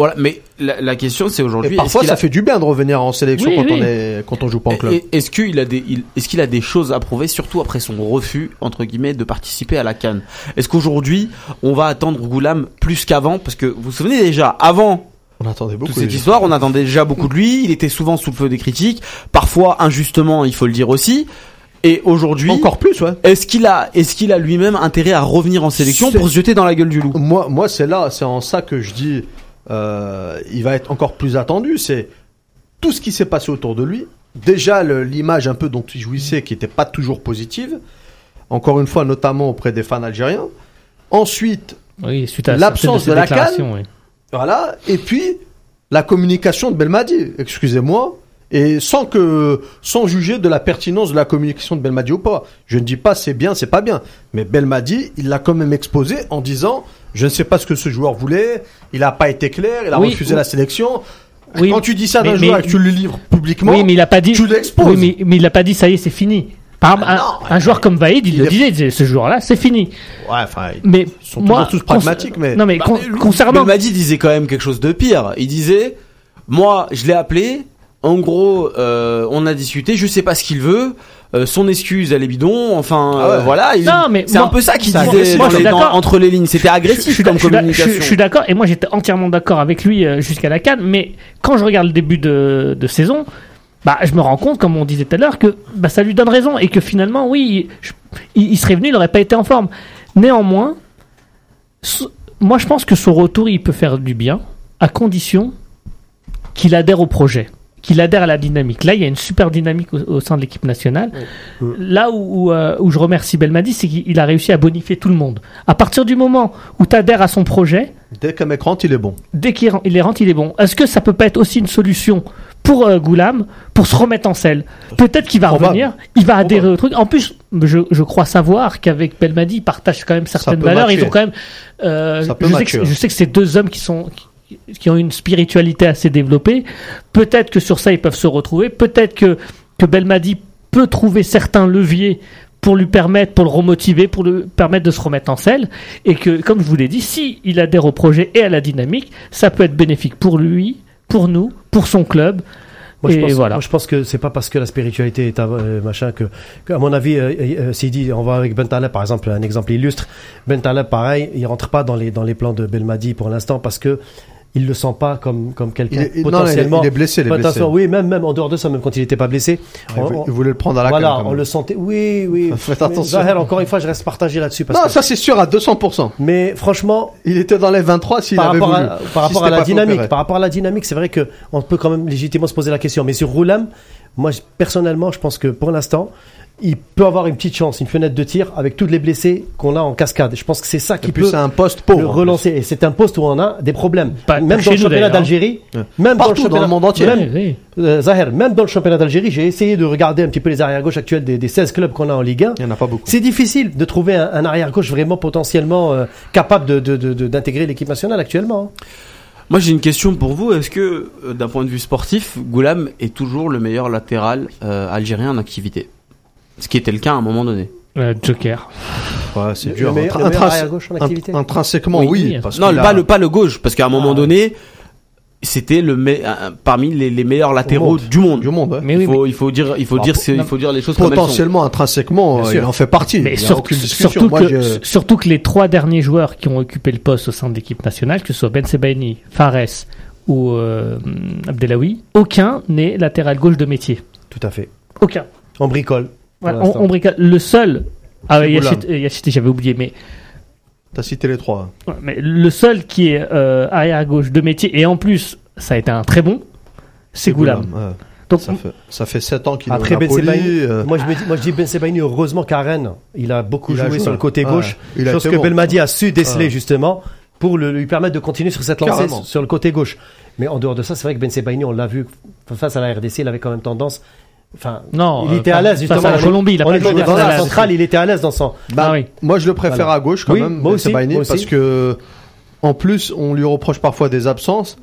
Voilà, mais la, la question c'est aujourd'hui parfois, ça a- fait du bien de revenir en sélection Oui, quand, oui. On est, quand on joue pas en club. Est-ce qu'il a des, est-ce qu'il a des choses à prouver, surtout après son refus entre guillemets de participer à la Cannes? Est-ce qu'aujourd'hui on va attendre Goulam plus qu'avant? Parce que vous vous souvenez déjà, avant On attendait beaucoup. toute cette histoire, on attendait déjà beaucoup de lui. Il était souvent sous le feu des critiques, parfois injustement, il faut le dire aussi. Et aujourd'hui, Encore plus, ouais. est-ce qu'il a, est-ce qu'il a lui-même intérêt à revenir en sélection pour se jeter dans la gueule du loup? Moi, moi c'est là, c'est en ça que je dis, euh, il va être encore plus attendu. C'est tout ce qui s'est passé autour de lui. Déjà, l'image un peu dont il jouissait, qui n'était pas toujours positive. Encore une fois, notamment auprès des fans algériens. Ensuite, Oui, L'absence de la oui. voilà. Et puis, la communication de Belmadi. Excusez-moi. Et sans que, sans juger de la pertinence de la communication de Belmadi ou pas. Je ne dis pas c'est bien, c'est pas bien. Mais Belmadi, il l'a quand même exposé en disant, je ne sais pas ce que ce joueur voulait, il n'a pas été clair, il a Oui, refusé oui. la sélection. Oui, Quand tu dis ça d'un mais- joueur mais- et que tu le livres publiquement, Oui, mais il a pas dit. tu l'exposes. Oui, mais, mais il a pas dit ça y est, c'est fini. Par exemple, Ah un, non, un joueur comme Vaïd, il, il le est- disait, il disait, ce joueur-là, c'est fini. ouais, enfin, Mais ils sont moi, tous pragmatiques, mais non mais Bah, con- mais concernant Belmadi disait quand même quelque chose de pire. Il disait, moi, je l'ai appelé. En gros, euh, on a discuté. Je sais pas ce qu'il veut. Euh, son excuse, elle est bidon. Enfin, Ah ouais. euh, voilà. il- Non, mais c'est moi- un peu ça qu'il disait. Moi, dans les- dans- entre les lignes. C'était je, agressif comme je suis d'ac- communication. je- je suis d'accord et moi j'étais entièrement d'accord avec lui euh, jusqu'à la canne. Mais quand je regarde le début de, de saison, bah je me rends compte, comme on disait tout à l'heure, que bah ça lui donne raison et que finalement, oui, je- il, il serait venu, il n'aurait pas été en forme. Néanmoins. moi, je pense que son retour, il peut faire du bien, à condition qu'il adhère au projet, qu'il adhère à la dynamique. Là, il y a une super dynamique au, sein de l'équipe nationale. Là où, euh, où, je remercie Belmadi, c'est qu'il a réussi à bonifier tout le monde. À partir du moment où tu adhères à son projet. Dès qu'un mec rentre, il est bon. Dès qu'il est rentre, il est bon. Est-ce que ça peut pas être aussi une solution pour euh, Goulam pour se remettre en selle? Peut-être qu'il va revenir, il va adhérer au truc. En plus, je, je crois savoir qu'avec Belmadi, ils partagent quand même certaines valeurs. Ils ont quand même. Euh, je, sais que, je, sais que, c'est deux hommes qui sont qui, ont une spiritualité assez développée. Peut-être que sur ça, ils peuvent se retrouver. Peut-être que que Belmadi peut trouver certains leviers pour lui permettre, pour le remotiver, pour lui permettre de se remettre en selle, et que, comme je vous l'ai dit, si il adhère au projet et à la dynamique, ça peut être bénéfique pour lui, pour nous, pour son club. Moi, je pense, voilà. moi, je pense que c'est pas parce que la spiritualité est euh, machin que, à mon avis, euh, euh, dit, on va avec Ben par exemple, un exemple illustre. Ben pareil, il rentre pas dans les dans les plans de Belmadi pour l'instant parce que il le sent pas comme comme quelqu'un potentiellement. Non, il est blessé, il est blessé. Oui, même même en dehors de ça, même quand il n'était pas blessé, on, il voulait le prendre à la Voilà, on le sentait. Oui, oui. Faites attention. Zahir, encore une fois, je reste partagé là-dessus. Non, ça c'est sûr à 200%. Mais franchement, il était dans les 23 s'il avait voulu. À, par rapport à la dynamique, par rapport à la dynamique, c'est vrai que on peut quand même légitimement se poser la question. Mais sur Roulam, moi personnellement, je pense que pour l'instant, il peut avoir une petite chance, une fenêtre de tir avec tous les blessés qu'on a en cascade. Je pense que c'est ça qui peut un poste le relancer. Et c'est un poste où on a des problèmes. même dans le championnat d'Algérie, même Partout dans le, monde entier. Même, euh, Zahir, même dans le championnat d'Algérie, j'ai essayé de regarder un petit peu les arrière-gauche actuels des, des, 16 clubs qu'on a en Ligue 1. Il n'y en a pas beaucoup. C'est difficile de trouver un, arrière-gauche vraiment potentiellement euh, capable d'intégrer de, l'équipe nationale actuellement. Hein. Moi j'ai une question pour vous. Est-ce que euh, d'un point de vue sportif, Goulam est toujours le meilleur latéral algérien en activité? Ce qui était le cas à un moment donné. Euh, Joker. Ouais, c'est dur. Le meilleur, gauche en activité. Intrinsèquement, oui. non, pas, le, pas le gauche, parce qu'à un moment ah, donné, c'était le parmi les, les, meilleurs latéraux du monde. Du monde. Mais il faut il faut dire il faut dire il faut dire les choses potentiellement intrinsèquement il en fait partie. Mais surtout, surtout que surtout que les trois derniers joueurs qui ont occupé le poste au sein de l'équipe nationale, que ce soit Ben Sebaini, Fares ou euh, Abdelawi, aucun n'est latéral gauche de métier. Tout à fait. Aucun. On bricole on, bricole. Le seul. Ah, Yachit, j'avais oublié, mais. T'as cité les trois. mais le seul qui est euh, arrière gauche de métier, et en plus, ça a été un très bon, c'est Goulam. Donc, ça, fait, ça fait 7 ans qu'il est Après Ben euh... moi, je me dis, moi je dis Ben Sebaini, heureusement qu'à Rennes, il a beaucoup joué, sur le côté gauche. chose que Belmadi a su déceler justement pour le, lui permettre de continuer sur cette lancée sur le côté gauche. Mais en dehors de ça, c'est vrai que Ben Sebaini, on l'a vu face à la RDC, il avait quand même tendance Enfin, non, il était à l'aise justement. À la Colombie, il a pas dans la centrale, il était à l'aise dans son. Bah, ah oui. Moi, je le préfère à gauche quand même. Moi aussi, parce que en plus, on lui reproche parfois des absences.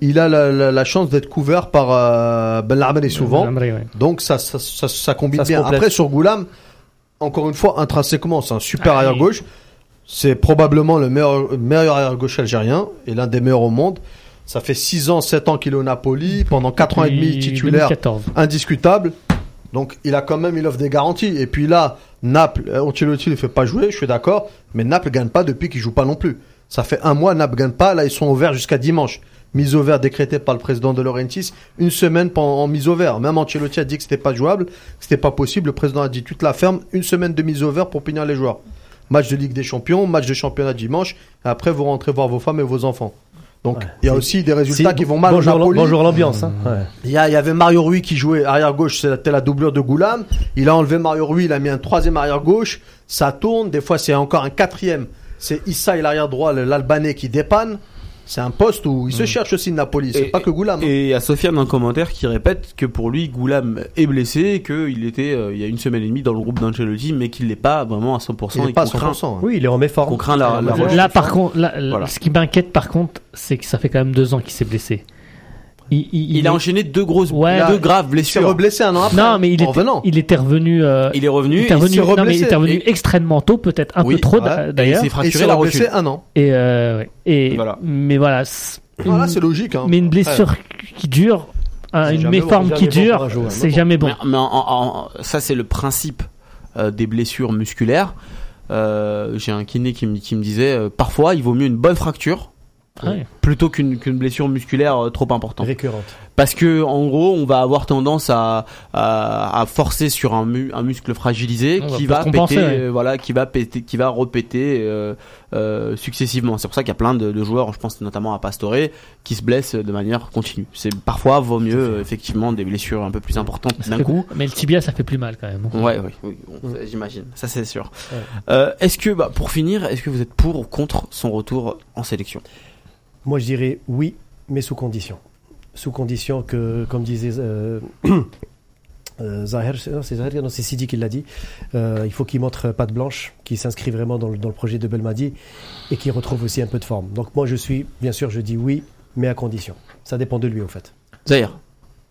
Il a la, la, chance d'être couvert par euh, Ben souvent. Donc ça, ça, ça, ça combine bien. Après, sur Goulam, encore une fois, intrinsèquement, c'est un super ah arrière gauche. C'est probablement le meilleur, meilleur arrière gauche algérien et l'un des meilleurs au monde. Ça fait 6 ans, 7 ans qu'il est au Napoli, pendant 4 ans et demi titulaire, indiscutable. Donc il a quand même, il offre des garanties. Et puis là, Naples, euh, Ancelotti ne fait pas jouer, je suis d'accord, mais Naples gagne pas depuis qu'il joue pas non plus. Ça fait un mois, Naples gagne pas, là ils sont ouverts jusqu'à dimanche. Mise au vert décrétée par le président de Laurentis, une semaine en mise au vert. Même Ancelotti a dit que c'était pas jouable, que c'était pas possible. Le président a dit tu te la fermes, une semaine de mise au vert pour punir les joueurs. Match de Ligue des Champions, match de championnat dimanche, et après vous rentrez voir vos femmes et vos enfants. Donc il y a aussi des résultats qui vont mal bonjour, Bonjour l'ambiance. Hein. Il y, avait Mario Rui qui jouait arrière gauche, c'était la doublure de Goulam. Il a enlevé Mario Rui, il a mis un troisième arrière gauche. Ça tourne, des fois c'est encore un quatrième. C'est Issa et l'arrière droit, l'Albanais qui dépanne. C'est un poste où il se mm. cherche aussi de Napoli, c'est pas que Goulam. Hein. Et il y a Sofiane dans le commentaire qui répète que pour lui, Goulam est blessé, qu'il était euh, il y a une semaine et demie dans le groupe d'Ancelotti, mais qu'il n'est pas vraiment à 100%. Il n'est pas à 100%. Hein. Oui, il est en méforme. On craint la, Là, par contre, ce qui m'inquiète par contre, c'est que ça fait quand même deux ans qu'il s'est blessé. Il, a enchaîné deux grosses, deux graves blessures. Il s'est reblessé un an après. Non, mais il, était, il était revenu. Euh, il est revenu. Il, était revenu, non, mais il était revenu extrêmement tôt, peut-être un peu trop d'ailleurs. Il s'est fracturé la rotule. un an. Et, euh, et voilà. mais voilà. Voilà, c'est logique. Hein. Mais une blessure qui dure, une méforme qui dure, c'est jamais bon. Mais, ça, c'est le principe euh, des blessures musculaires. J'ai un kiné qui me, qui me disait parfois il vaut mieux une bonne fracture plutôt qu'une blessure musculaire trop importante. Récurrente. Parce que en gros on va avoir tendance à, à, forcer sur un, un muscle fragilisé qui va, péter euh, voilà qui va péter qui va repéter euh, euh, successivement. C'est pour ça qu'il y a plein de, joueurs je pense notamment à Pastore qui se blessent de manière continue. C'est parfois vaut mieux effectivement des blessures un peu plus importantes d'un coup. mais le tibia ça fait plus mal quand même. Ouais oui, oui j'imagine. Ça c'est sûr. Est-ce que bah, pour finir est-ce que vous êtes pour ou contre son retour en sélection? Moi je dirais oui mais sous condition sous condition que, comme disait euh, euh Zahir, c'est Zahir, non, c'est Sidi qui l'a dit, euh, il faut qu'il montre patte blanche, qu'il s'inscrit vraiment dans le, dans le, projet de Belmadi et qu'il retrouve aussi un peu de forme. Donc moi je suis, bien sûr, je dis oui, mais à condition. Ça dépend de lui au fait. Zahir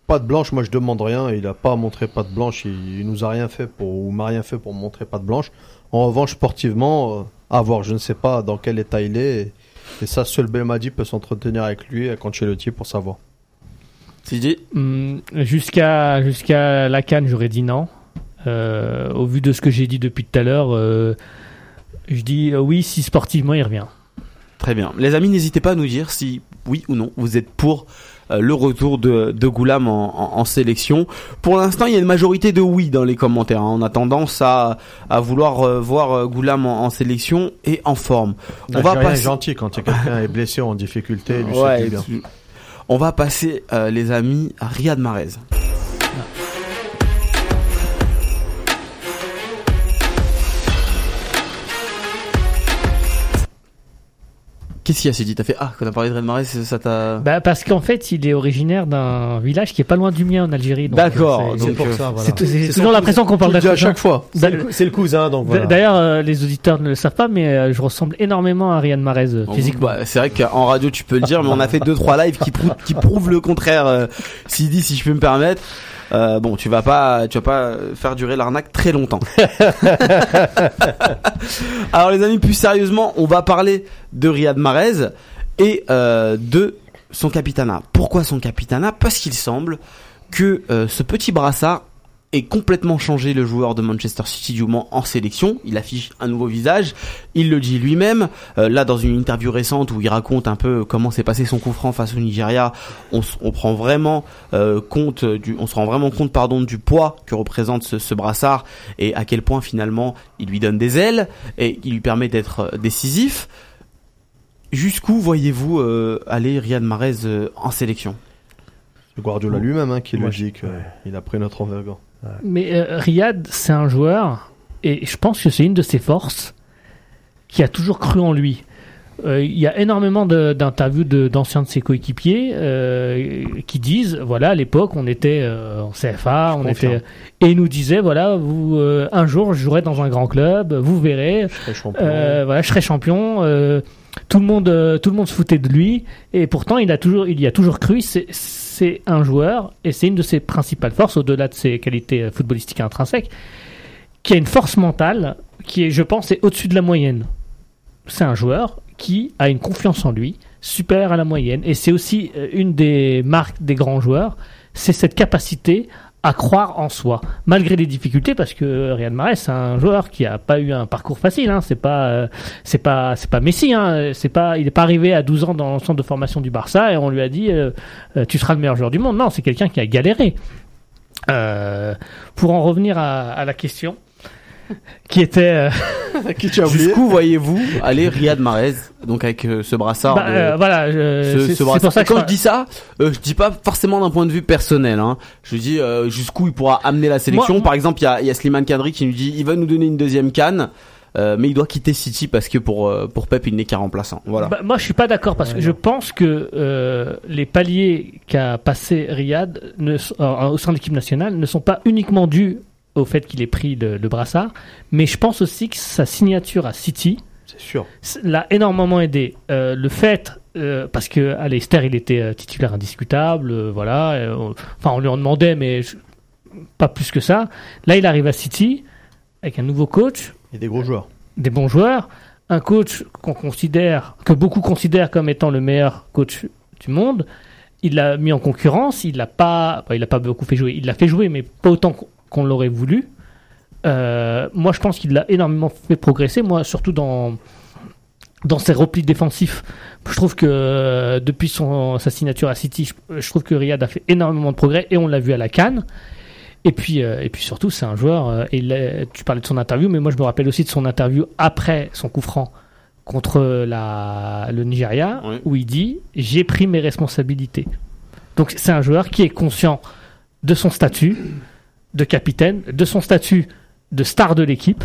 Patte blanche, moi je demande rien, il n'a pas montré patte blanche, il, il, nous a rien fait pour, ou m'a rien fait pour montrer patte blanche. En revanche, sportivement, euh, à voir, je ne sais pas dans quel état il est, et, ça seul Belmadi peut s'entretenir avec lui et Cancelotti pour savoir. Hmm, jusqu'à jusqu'à la canne, j'aurais dit non. Euh, au vu de ce que j'ai dit depuis tout à l'heure, euh, je dis euh, oui si sportivement il revient. Très bien. Les amis, n'hésitez pas à nous dire si oui ou non vous êtes pour le retour de, de Goulam en, sélection. Pour l'instant, il y a une majorité de oui dans les commentaires. Hein. On a tendance à, à vouloir voir Goulam en, sélection et en forme. On va passer... gentil quand quelqu'un est blessé en difficulté. Lui ouais, bien. On va passer, euh, les amis, à Riyad Mahrez. Qu'est-ce qu'il y a, dit T'as fait Ah, quand t'as parlé de Red Marais, ça t'a. Bah, parce qu'en fait, il est originaire d'un village qui est pas loin du mien en Algérie. D'accord, c'est pour ça. Voilà. C'est toujours l'impression qu'on parle à chaque fois. C'est le, cousin, donc voilà. D'ailleurs, euh, les auditeurs ne le savent pas, mais euh, je ressemble énormément à Riyad Mahrez euh, physiquement. Bah, c'est vrai qu'en radio, tu peux le dire, mais on a fait deux trois lives qui, prouvent, qui prouvent le contraire. Sidi, si je peux me permettre. Euh, bon, tu vas pas, tu vas pas faire durer l'arnaque très longtemps. Alors les amis, plus sérieusement, on va parler de Riyad Mahrez et euh, de son capitana. Pourquoi son capitana? Parce qu'il semble que euh, ce petit brassard est complètement changé le joueur de Manchester City du Mans en sélection. Il affiche un nouveau visage. Il le dit lui-même. Euh, là, dans une interview récente où il raconte un peu comment s'est passé son coup franc face au Nigeria, on, on prend vraiment euh, compte du, on se rend vraiment compte, pardon, du poids que représente ce, ce, brassard et à quel point finalement il lui donne des ailes et il lui permet d'être euh, décisif. Jusqu'où voyez-vous aller Riyad Mahrez en sélection? C'est Guardiola lui-même hein, qui lui dit qu'il a pris notre envergure. Mais euh, Riyad, c'est un joueur, et je pense que c'est une de ses forces, qui a toujours cru en lui. Euh, il y a énormément d'interviews d'anciens de, ses coéquipiers euh, qui disent voilà à l'époque on était en CFA on était et ils nous disaient voilà vous un jour je jouerai dans un grand club vous verrez je serai champion, voilà je serai champion tout le monde tout le monde se foutait de lui et pourtant il a toujours il y a toujours cru c'est c'est un joueur, et c'est une de ses principales forces, au-delà de ses qualités euh, footballistiques intrinsèques, qui a une force mentale qui est, je pense, est au-dessus de la moyenne. C'est un joueur qui a une confiance en lui supérieure à la moyenne, et c'est aussi euh, une des marques des grands joueurs, c'est cette capacité à croire en soi, malgré les difficultés, parce que Riyad Mahrez, c'est un joueur qui a pas eu un parcours facile. Hein, c'est pas, euh, c'est pas, c'est pas Messi. Hein, c'est pas, il n'est pas arrivé à 12 ans dans le centre de formation du Barça et on lui a dit, euh, euh, tu seras le meilleur joueur du monde. Non, c'est quelqu'un qui a galéré. pour en revenir à, à la question, qui était. Euh, Jusqu'où voyez-vous aller Riyad Mahrez, donc avec euh, ce brassard bah, euh, Voilà, c'est pour ça que quand je, dis ça, je dis pas forcément d'un point de vue personnel. Hein. Je dis jusqu'où il pourra amener la sélection. Par exemple, il y a, y a Slimane Kadri qui nous dit il va nous donner une deuxième canne. mais il doit quitter City parce que pour pour Pep il n'est qu'un remplaçant. Voilà. Bah, moi je suis pas d'accord parce que je pense que les paliers qu'a passé Riyad ne, au sein de l'équipe nationale ne sont pas uniquement dus au fait qu'il ait pris le, brassard, mais je pense aussi que sa signature à City l'a énormément aidé. Euh, le fait, euh, parce que à Leicester, il était euh, titulaire indiscutable, voilà. enfin, on lui en demandait, mais pas plus que ça. Là, il arrive à City avec un nouveau coach. Et des gros joueurs. Des bons joueurs. Un coach qu'on considère, que beaucoup considèrent comme étant le meilleur coach du monde. Il l'a mis en concurrence. Il l'a pas, il l'a pas beaucoup fait jouer. Il l'a fait jouer, mais pas autant qu'on l'aurait voulu. Euh, moi, je pense qu'il l'a énormément fait progresser. Moi, surtout dans dans ses replis défensifs. Je trouve que euh, depuis son, sa signature à City, je, trouve que Riyad a fait énormément de progrès et on l'a vu à la Cannes. Et puis, euh, et puis surtout, c'est un joueur. Et tu parlais de son interview, mais moi je me rappelle aussi de son interview après son coup franc contre la, le Nigeria, où il dit j'ai pris mes responsabilités. Donc c'est un joueur qui est conscient de son statut de capitaine, de son statut de star de l'équipe.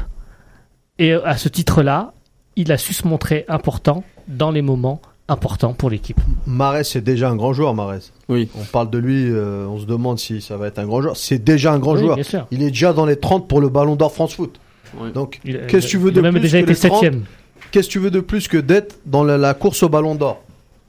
Et à ce titre-là, il a su se montrer important dans les moments importants pour l'équipe. Marès, c'est déjà un grand joueur, Marès. Oui. On parle de lui, euh, on se demande si ça va être un grand joueur. C'est déjà un grand joueur. Il est déjà dans les 30 pour le Ballon d'Or France Foot. Donc, qu'est-ce que tu veux de plus déjà que été Qu'est-ce que tu veux de plus que d'être dans la, course au Ballon d'Or?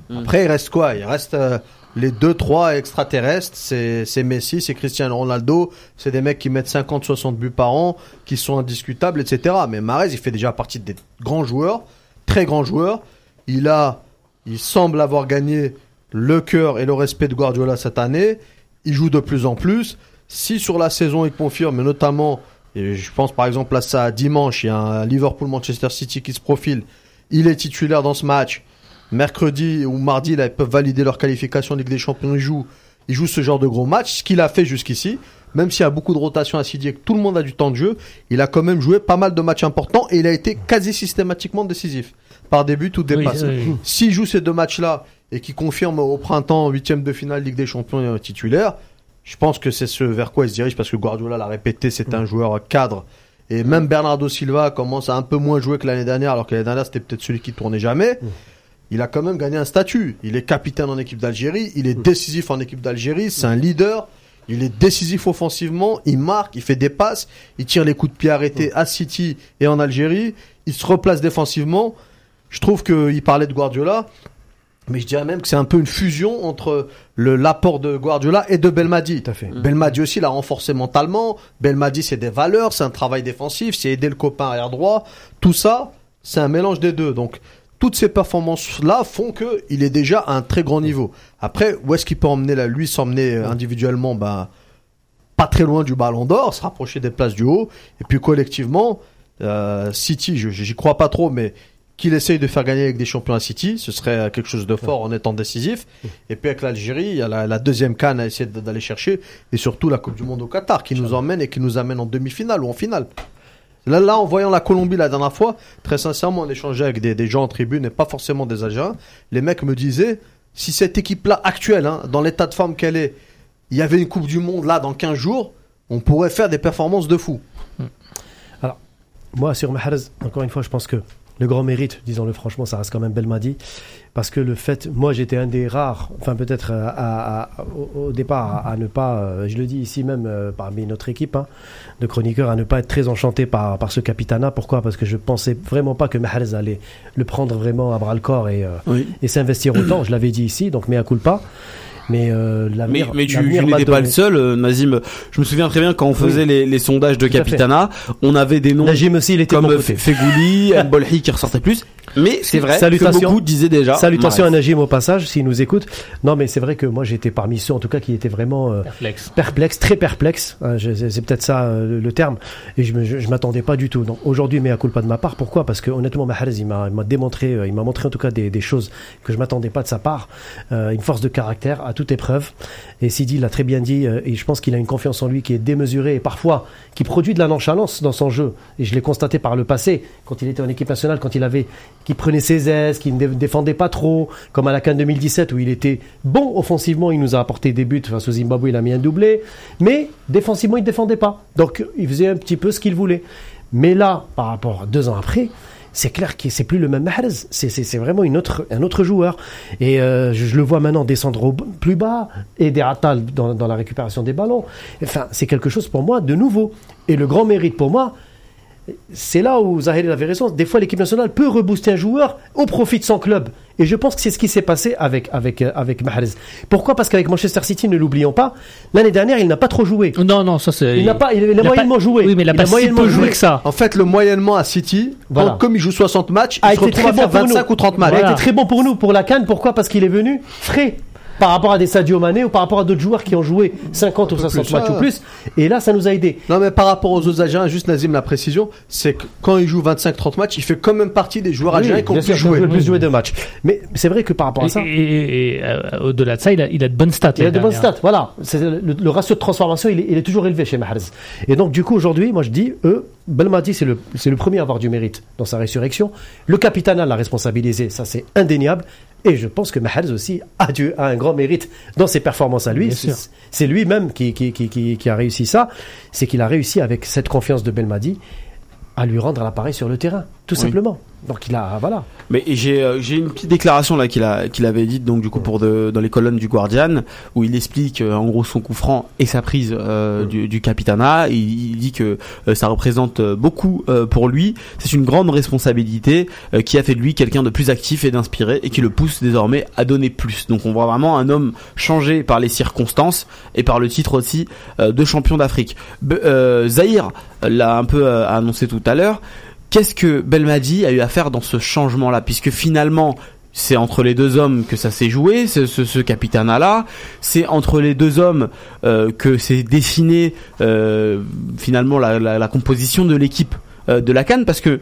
Hmm. Après, il reste quoi? Il reste euh, les deux, trois extraterrestres, c'est Messi, c'est Cristiano Ronaldo, c'est des mecs qui mettent 50, 60 buts par an, qui sont indiscutables, etc. Mais Marez, il fait déjà partie des grands joueurs, très grands joueurs. Il a, il semble avoir gagné le cœur et le respect de Guardiola cette année. Il joue de plus en plus. Si sur la saison il confirme, notamment, je pense par exemple à ça dimanche, il y a un Liverpool-Manchester City qui se profile, il est titulaire dans ce match mercredi ou mardi, là, ils peuvent valider leur qualification Ligue des Champions. Ils jouent, ils jouent ce genre de gros match, ce qu'il a fait jusqu'ici. Même s'il y a beaucoup de rotation à Sidi et que tout le monde a du temps de jeu, il a quand même joué pas mal de matchs importants et il a été quasi systématiquement décisif. Par début, tout dépasse. S'il joue ces deux matchs-là et qu'il confirme au printemps, huitième de finale Ligue des Champions euh, titulaire, je pense que c'est ce vers quoi il se dirige parce que Guardiola l'a répété, c'est un joueur cadre. Et même Bernardo Silva commence à un peu moins jouer que l'année dernière, alors que l'année dernière c'était peut-être celui qui tournait jamais il a quand même gagné un statut. Il est capitaine en équipe d'Algérie, il est décisif en équipe d'Algérie, c'est un leader, il est décisif offensivement, il marque, il fait des passes, il tire les coups de pied arrêtés à City et en Algérie, il se replace défensivement. Je trouve qu'il parlait de Guardiola, mais je dirais même que c'est un peu une fusion entre l'apport de Guardiola et de Belmadi. Tout à fait. Belmadi aussi l'a renforcé mentalement. Belmadi c'est des valeurs, c'est un travail défensif, c'est aider le copain air droit. Tout ça, c'est un mélange des deux. Donc toutes ces performances-là font que il est déjà à un très grand niveau. Après, où est-ce qu'il peut emmener lui s'emmener euh, individuellement, bah, pas très loin du ballon d'or, se rapprocher des places du haut, et puis collectivement, euh, City, j'y crois pas trop, mais qu'il essaye de faire gagner avec des champions à City, ce serait quelque chose de fort en étant décisif. Et puis avec l'Algérie, il y a la, deuxième canne à essayer d'aller chercher, et surtout la Coupe du Monde au Qatar, qui nous emmène et qui nous amène en demi-finale ou en finale. Là, en voyant la Colombie la dernière fois, très sincèrement, on échangeait avec des, gens en tribune et pas forcément des agents. Les mecs me disaient, si cette équipe-là actuelle, hein, dans l'état de forme qu'elle est, il y avait une Coupe du Monde là dans 15 jours, on pourrait faire des performances de fou. Alors, moi, sur Mahrez, encore une fois, je pense que le grand mérite, disons-le franchement, ça reste quand même Belmadi. Parce que le fait, moi j'étais un des rares, enfin peut-être euh, au, départ à, ne pas, euh, je le dis ici même euh, parmi notre équipe hein, de chroniqueurs, à ne pas être très enchanté par, par ce capitana. Pourquoi? Parce que je pensais vraiment pas que Mahrez allait le prendre vraiment à bras le corps et, et s'investir autant. Je l'avais dit ici, donc mea culpa. Mais euh, mais, mais tu, n'étais pas le seul, euh, Nazim. Je me souviens très bien quand on faisait les, les, sondages de Capitana, on avait des noms Najim aussi, il était comme Fegouli, Mbolhi qui ressortaient plus. Mais c'est vrai que beaucoup disaient déjà. Salutations à Najim au passage, s'il nous écoute. Non, mais c'est vrai que moi j'étais parmi ceux, en tout cas, qui étaient vraiment euh, perplexe. perplexe, très perplexe. Hein, c'est peut-être ça euh, le terme. Et je, me, je, m'attendais pas du tout. Donc aujourd'hui, mais à pas de ma part. Pourquoi? Parce que honnêtement, Mahrez, il m'a démontré, il m'a montré en tout cas des, des choses que je m'attendais pas de sa part. une force de caractère à toute épreuve. Et Sidi l'a très bien dit, euh, et je pense qu'il a une confiance en lui qui est démesurée et parfois qui produit de la nonchalance dans son jeu. Et je l'ai constaté par le passé, quand il était en équipe nationale, quand il avait, qui prenait ses aises, qui ne défendait pas trop, comme à la Cannes 2017 où il était bon offensivement, il nous a apporté des buts face au Zimbabwe, il a mis un doublé, mais défensivement il ne défendait pas. Donc il faisait un petit peu ce qu'il voulait. Mais là, par rapport à deux ans après, c'est clair que c'est plus le même Mahrez. C'est vraiment une autre, un autre joueur. Et euh, je, le vois maintenant descendre au, plus bas, et des dans, dans la récupération des ballons. Enfin, c'est quelque chose pour moi de nouveau. Et le grand mérite pour moi, c'est là où Zahir avait raison. Des fois, l'équipe nationale peut rebooster un joueur au profit de son club. Et je pense que c'est ce qui s'est passé avec, avec, euh, avec Mahrez. Pourquoi? Parce qu'avec Manchester City, ne l'oublions pas, l'année dernière, il n'a pas trop joué. Non, non, ça c'est. Il n'a pas, il, a, moyennement joué. Oui, mais il a pas si peu joué que ça. En fait, le moyennement à City, comme il joue 60 matchs, il se retrouve à faire 25 ou 30 matchs. Il a été très bon pour nous, pour la Cannes. Pourquoi? Parce qu'il est venu frais. Par rapport à des Sadio Mané ou par rapport à d'autres joueurs qui ont joué 50 ou 60 matchs ou plus. Et là, ça nous a aidé. Non, mais par rapport aux autres Algériens, juste Nazim, la précision, c'est que quand il joue 25-30 matchs, il fait quand même partie des joueurs algériens qui ont plus joué. le plus joué de matchs. Mais c'est vrai que par rapport à ça. Et, euh, au-delà de ça, il a, il a de bonnes stats. Il a de bonnes stats, voilà. Le, ratio de transformation, il est, il est toujours élevé chez Mahrez. Et donc, du coup, aujourd'hui, moi je dis, eux, Belmadi, c'est le, c'est le premier à avoir du mérite dans sa résurrection. Le capitana l'a responsabilisé, ça c'est indéniable. Et je pense que Mahrez aussi a, dû, a un grand mérite dans ses performances à lui. C'est lui-même qui, qui, qui, qui, a réussi ça. C'est qu'il a réussi avec cette confiance de Belmadi à lui rendre l'appareil sur le terrain, tout simplement. Donc il a voilà. Mais j'ai euh, j'ai une petite déclaration là qu'il a qu'il avait dite donc du coup pour de, dans les colonnes du Guardian où il explique euh, en gros son coup franc et sa prise euh, du, du capitana. Il, il dit que ça représente beaucoup pour lui. C'est une grande responsabilité qui a fait de lui quelqu'un de plus actif et d'inspiré et qui le pousse désormais à donner plus. Donc on voit vraiment un homme changé par les circonstances et par le titre aussi de champion d'Afrique. Zahir l'a un peu annoncé tout à l'heure qu'est-ce que Belmadi a eu à faire dans ce changement-là Puisque finalement, c'est entre les deux hommes que ça s'est joué, ce, ce, ce capitana-là. C'est entre les deux hommes euh, que s'est dessiné euh, finalement la, composition de l'équipe euh, de la Cannes, parce que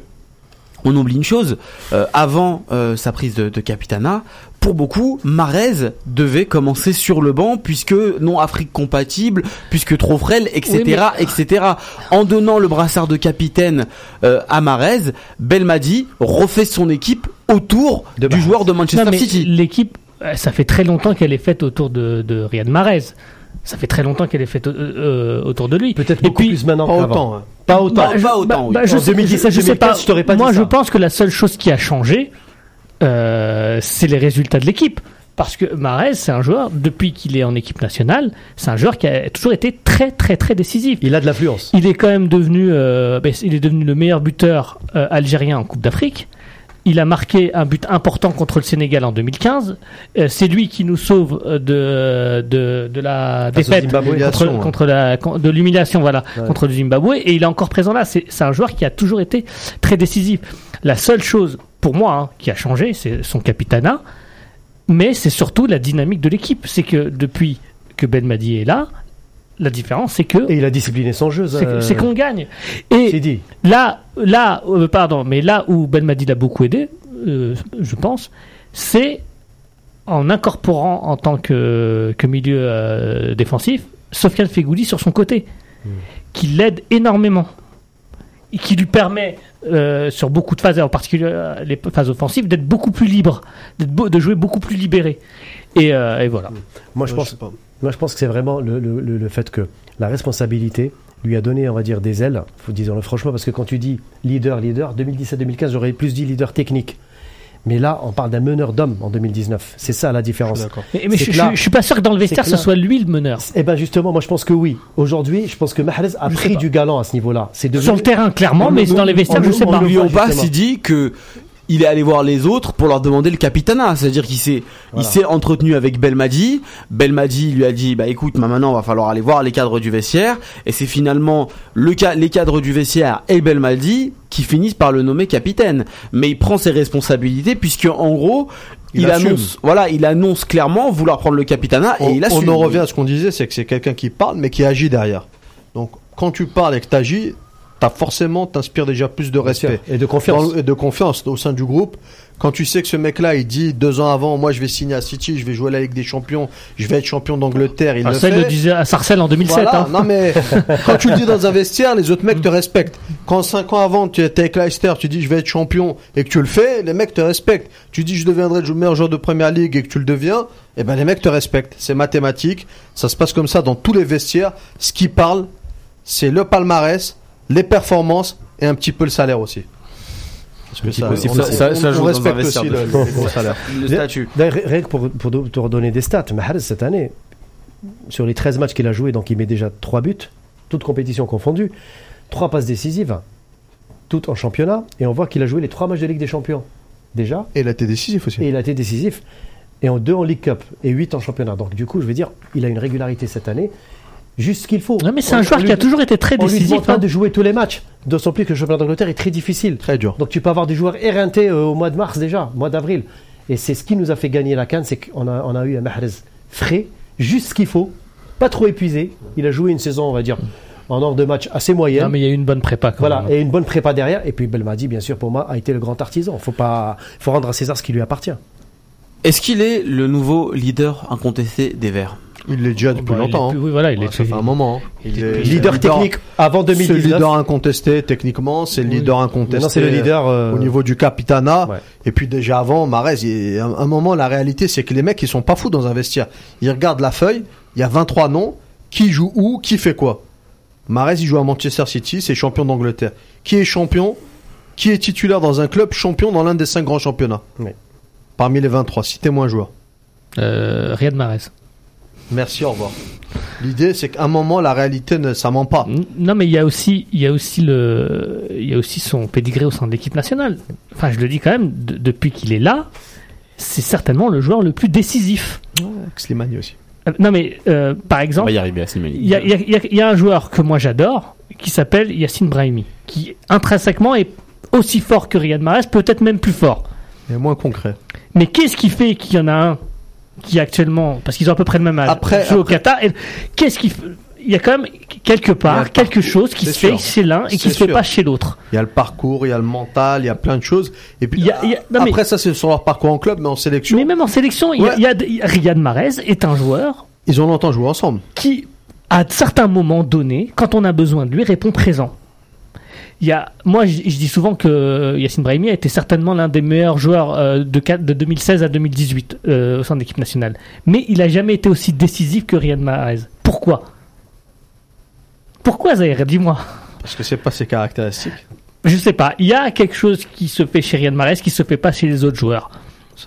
on oublie une chose, euh, avant euh, sa prise de, de, capitana, pour beaucoup, Marez devait commencer sur le banc puisque non Afrique compatible, puisque trop frêle, etc., etc. En donnant le brassard de capitaine euh, à Marez, Belmadi refait son équipe autour du joueur de Manchester City. L'équipe, ça fait très longtemps qu'elle est faite autour de, de Riyad Mahrez. Ça fait très longtemps qu'elle est faite euh, autour de lui. Peut-être beaucoup puis, plus maintenant. Pas autant. Hein. Pas autant. Bah, pas autant. Bah, oui. je, 2017, je sais pas. Je t'aurais pas Moi, je pense que la seule chose qui a changé, euh, c'est les résultats de l'équipe. Parce que Mahrez, c'est un joueur, depuis qu'il est en équipe nationale, c'est un joueur qui a toujours été très, très, très décisif. Il a de l'influence. Il est quand même devenu, euh, ben, il est devenu le meilleur buteur euh, algérien en Coupe d'Afrique. Il a marqué un but important contre le Sénégal en 2015. Euh, c'est lui qui nous sauve de, de, de la défaite contre, contre, la, de l'humiliation, voilà, ouais. contre le Zimbabwe. Et il est encore présent là. C'est, c'est un joueur qui a toujours été très décisif. La seule chose pour moi, hein, qui a changé, c'est son capitana, mais c'est surtout la dynamique de l'équipe. C'est que depuis que Ben Madi est là, la différence, c'est que et il a discipliné son jeu. C'est, euh... qu'on gagne. Et dit. là, là, euh, pardon, mais là où Ben Madi l'a beaucoup aidé, euh, je pense, c'est en incorporant en tant que, que milieu euh, défensif Sofiane Fegouli sur son côté, mmh. qui l'aide énormément et qui lui permet euh, sur beaucoup de phases, en particulier euh, les phases offensives, d'être beaucoup plus libre, beau, de jouer beaucoup plus libéré. Et, euh, et voilà. Moi, je, pense, moi, je pense que c'est vraiment le, le, le, fait que la responsabilité lui a donné, on va dire, des ailes. Faut disons-le franchement, parce que quand tu dis leader, leader, 2017-2015, j'aurais plus dit leader technique. Mais là, on parle d'un meneur d'homme en 2019. C'est ça la différence. Je mais, mais je, là, je, suis pas sûr que dans le vestiaire ce soit lui le meneur. Eh ben justement, moi je pense que oui. Aujourd'hui, je pense que Mahrez a je pris du galant à ce niveau-là. C'est devenu... Sur le terrain, clairement, mais dans les vestiaires, je sais pas. Lui on pas s'il dit que il est allé voir les autres pour leur demander le capitana. C'est-à-dire qu'il s'est, voilà. il s'est entretenu avec Belmadi. Belmadi lui a dit, bah écoute, maintenant, va falloir aller voir les cadres du vestiaire. Et c'est finalement le les cadres du vestiaire et Belmadi qui finissent par le nommer capitaine. Mais il prend ses responsabilités puisque, en gros, il, il annonce, voilà, il annonce clairement vouloir prendre le capitana et on, il assume. On en revient à ce qu'on disait, c'est que c'est quelqu'un qui parle mais qui agit derrière. Donc, quand tu parles et que tu agis, t'as forcément t'inspires déjà plus de respect. Et de confiance. Dans, et de confiance au sein du groupe. Quand tu sais que ce mec-là il dit deux ans avant moi je vais signer à City je vais jouer la Ligue des Champions je vais être champion d'Angleterre il ah, le ça fait le disait à Sarcelles en 2007 voilà. hein. non mais quand tu le dis dans un vestiaire les autres mecs te respectent. Quand cinq ans avant tu étais avec Leicester tu dis je vais être champion et que tu le fais les mecs te respectent. Tu dis je deviendrai le meilleur joueur de Première Ligue et que tu le deviens et eh ben les mecs te respectent. C'est mathématique. Ça se passe comme ça dans tous les vestiaires. Ce qui parle c'est le palmarès les performances et un petit peu le salaire aussi. Parce que ça, ça, ça, ça, on respecte aussi le, le, le salaire. le statut. Rien que pour, pour te redonner des stats, Mahrez cette année, sur les 13 matchs qu'il a joué, donc il met déjà 3 buts, toutes compétitions confondues, 3 passes décisives, toutes en championnat, et on voit qu'il a joué les 3 matchs de Ligue des Champions. Déjà. Et il a été décisif aussi. Et il a été décisif. Et en 2 en League Cup et 8 en championnat. Donc du coup, je veux dire, il a une régularité cette année juste ce qu'il faut. Non, mais c'est un joueur qui a toujours été très décisif. On lui hein. de jouer tous les matchs. D'autant plus que le championnat d'Angleterre est très difficile. Très dur. Donc tu peux avoir des joueurs éreintés euh, au mois de mars déjà, mois d'avril. Et c'est ce qui nous a fait gagner la canne, c'est qu'on a, on a eu un Mahrez frais, juste ce qu'il faut, pas trop épuisé. Il a joué une saison, on va dire, en ordre de match assez moyenne. Non, mais il y a eu une bonne prépa. Quand voilà, même. et une bonne prépa derrière. Et puis Belmadi, bien sûr, pour moi, a été le grand artisan. Faut pas, faut rendre à César ce qui lui appartient. Est-ce qu'il est le nouveau leader incontesté des Verts? Il l'est déjà depuis Bah, il est longtemps. plus- hein. oui, voilà, il est Ouais, ça fait un moment. il Il est Leader technique avant C'est le 2019. leader incontesté techniquement, c'est le Oui. leader incontesté. C'est le leader euh, au niveau du capitana. Ouais. Et puis déjà avant, Marez, il- à un moment, la réalité, c'est que les mecs, ils sont pas fous dans un vestiaire. Ils regardent la feuille, il y a 23 noms, qui joue où, qui fait quoi? Marez, il joue à Manchester City, c'est champion d'Angleterre. Qui est champion? Qui est titulaire dans un club champion dans l'un des cinq grands championnats? Parmi les 23, citez-moi un joueur. Euh, Riyad Mahrez. Merci, au revoir. L'idée, c'est qu'à un moment, la réalité, ne, ça ment pas. Non, mais il y a aussi, il y a aussi le, il y a aussi son pédigré au sein de l'équipe nationale. Enfin, je le dis quand même, de- depuis qu'il est là, c'est certainement le joueur le plus décisif. Slimani aussi. Euh, Non, mais euh, par exemple, va y arriver à Slimani. il y y a- il y a- il y a un joueur que moi j'adore qui s'appelle Yacine Brahimi, qui intrinsèquement est aussi fort que Riyad Mahrez, peut-être même plus fort. Et moins concret. Mais qu'est-ce qui fait qu'il y en a un qui actuellement, parce qu'ils ont à peu près le même âge, Après- joue au après- Qatar, qu'est-ce qui, il y a quand même quelque part quelque chose qui se fait chez l'un et qui se fait pas chez l'autre. Il y a le parcours, il y a le mental, il y a plein de choses. Et puis Il y a- il y a- non, mais- après ça, c'est sur leur parcours en club, mais en sélection, Mais même en sélection, y a- Ouais. il y a, il y a- Riyad Mahrez est un joueur ils ont longtemps joué ensemble. qui, à certains moments donnés, quand on a besoin de lui, répond présent. Il y a, moi, je, je dis souvent que Yacine Brahimi a été certainement l'un des meilleurs joueurs euh, de, quat- de 2016 à 2018 euh, au sein de l'équipe nationale. Mais il a jamais été aussi décisif que Riyad Mahrez. Pourquoi? Pourquoi Zahir? Dis-moi. Parce que c'est pas ses caractéristiques. Je sais pas. Il y a quelque chose qui se fait chez Riyad Mahrez qui se fait pas chez les autres joueurs.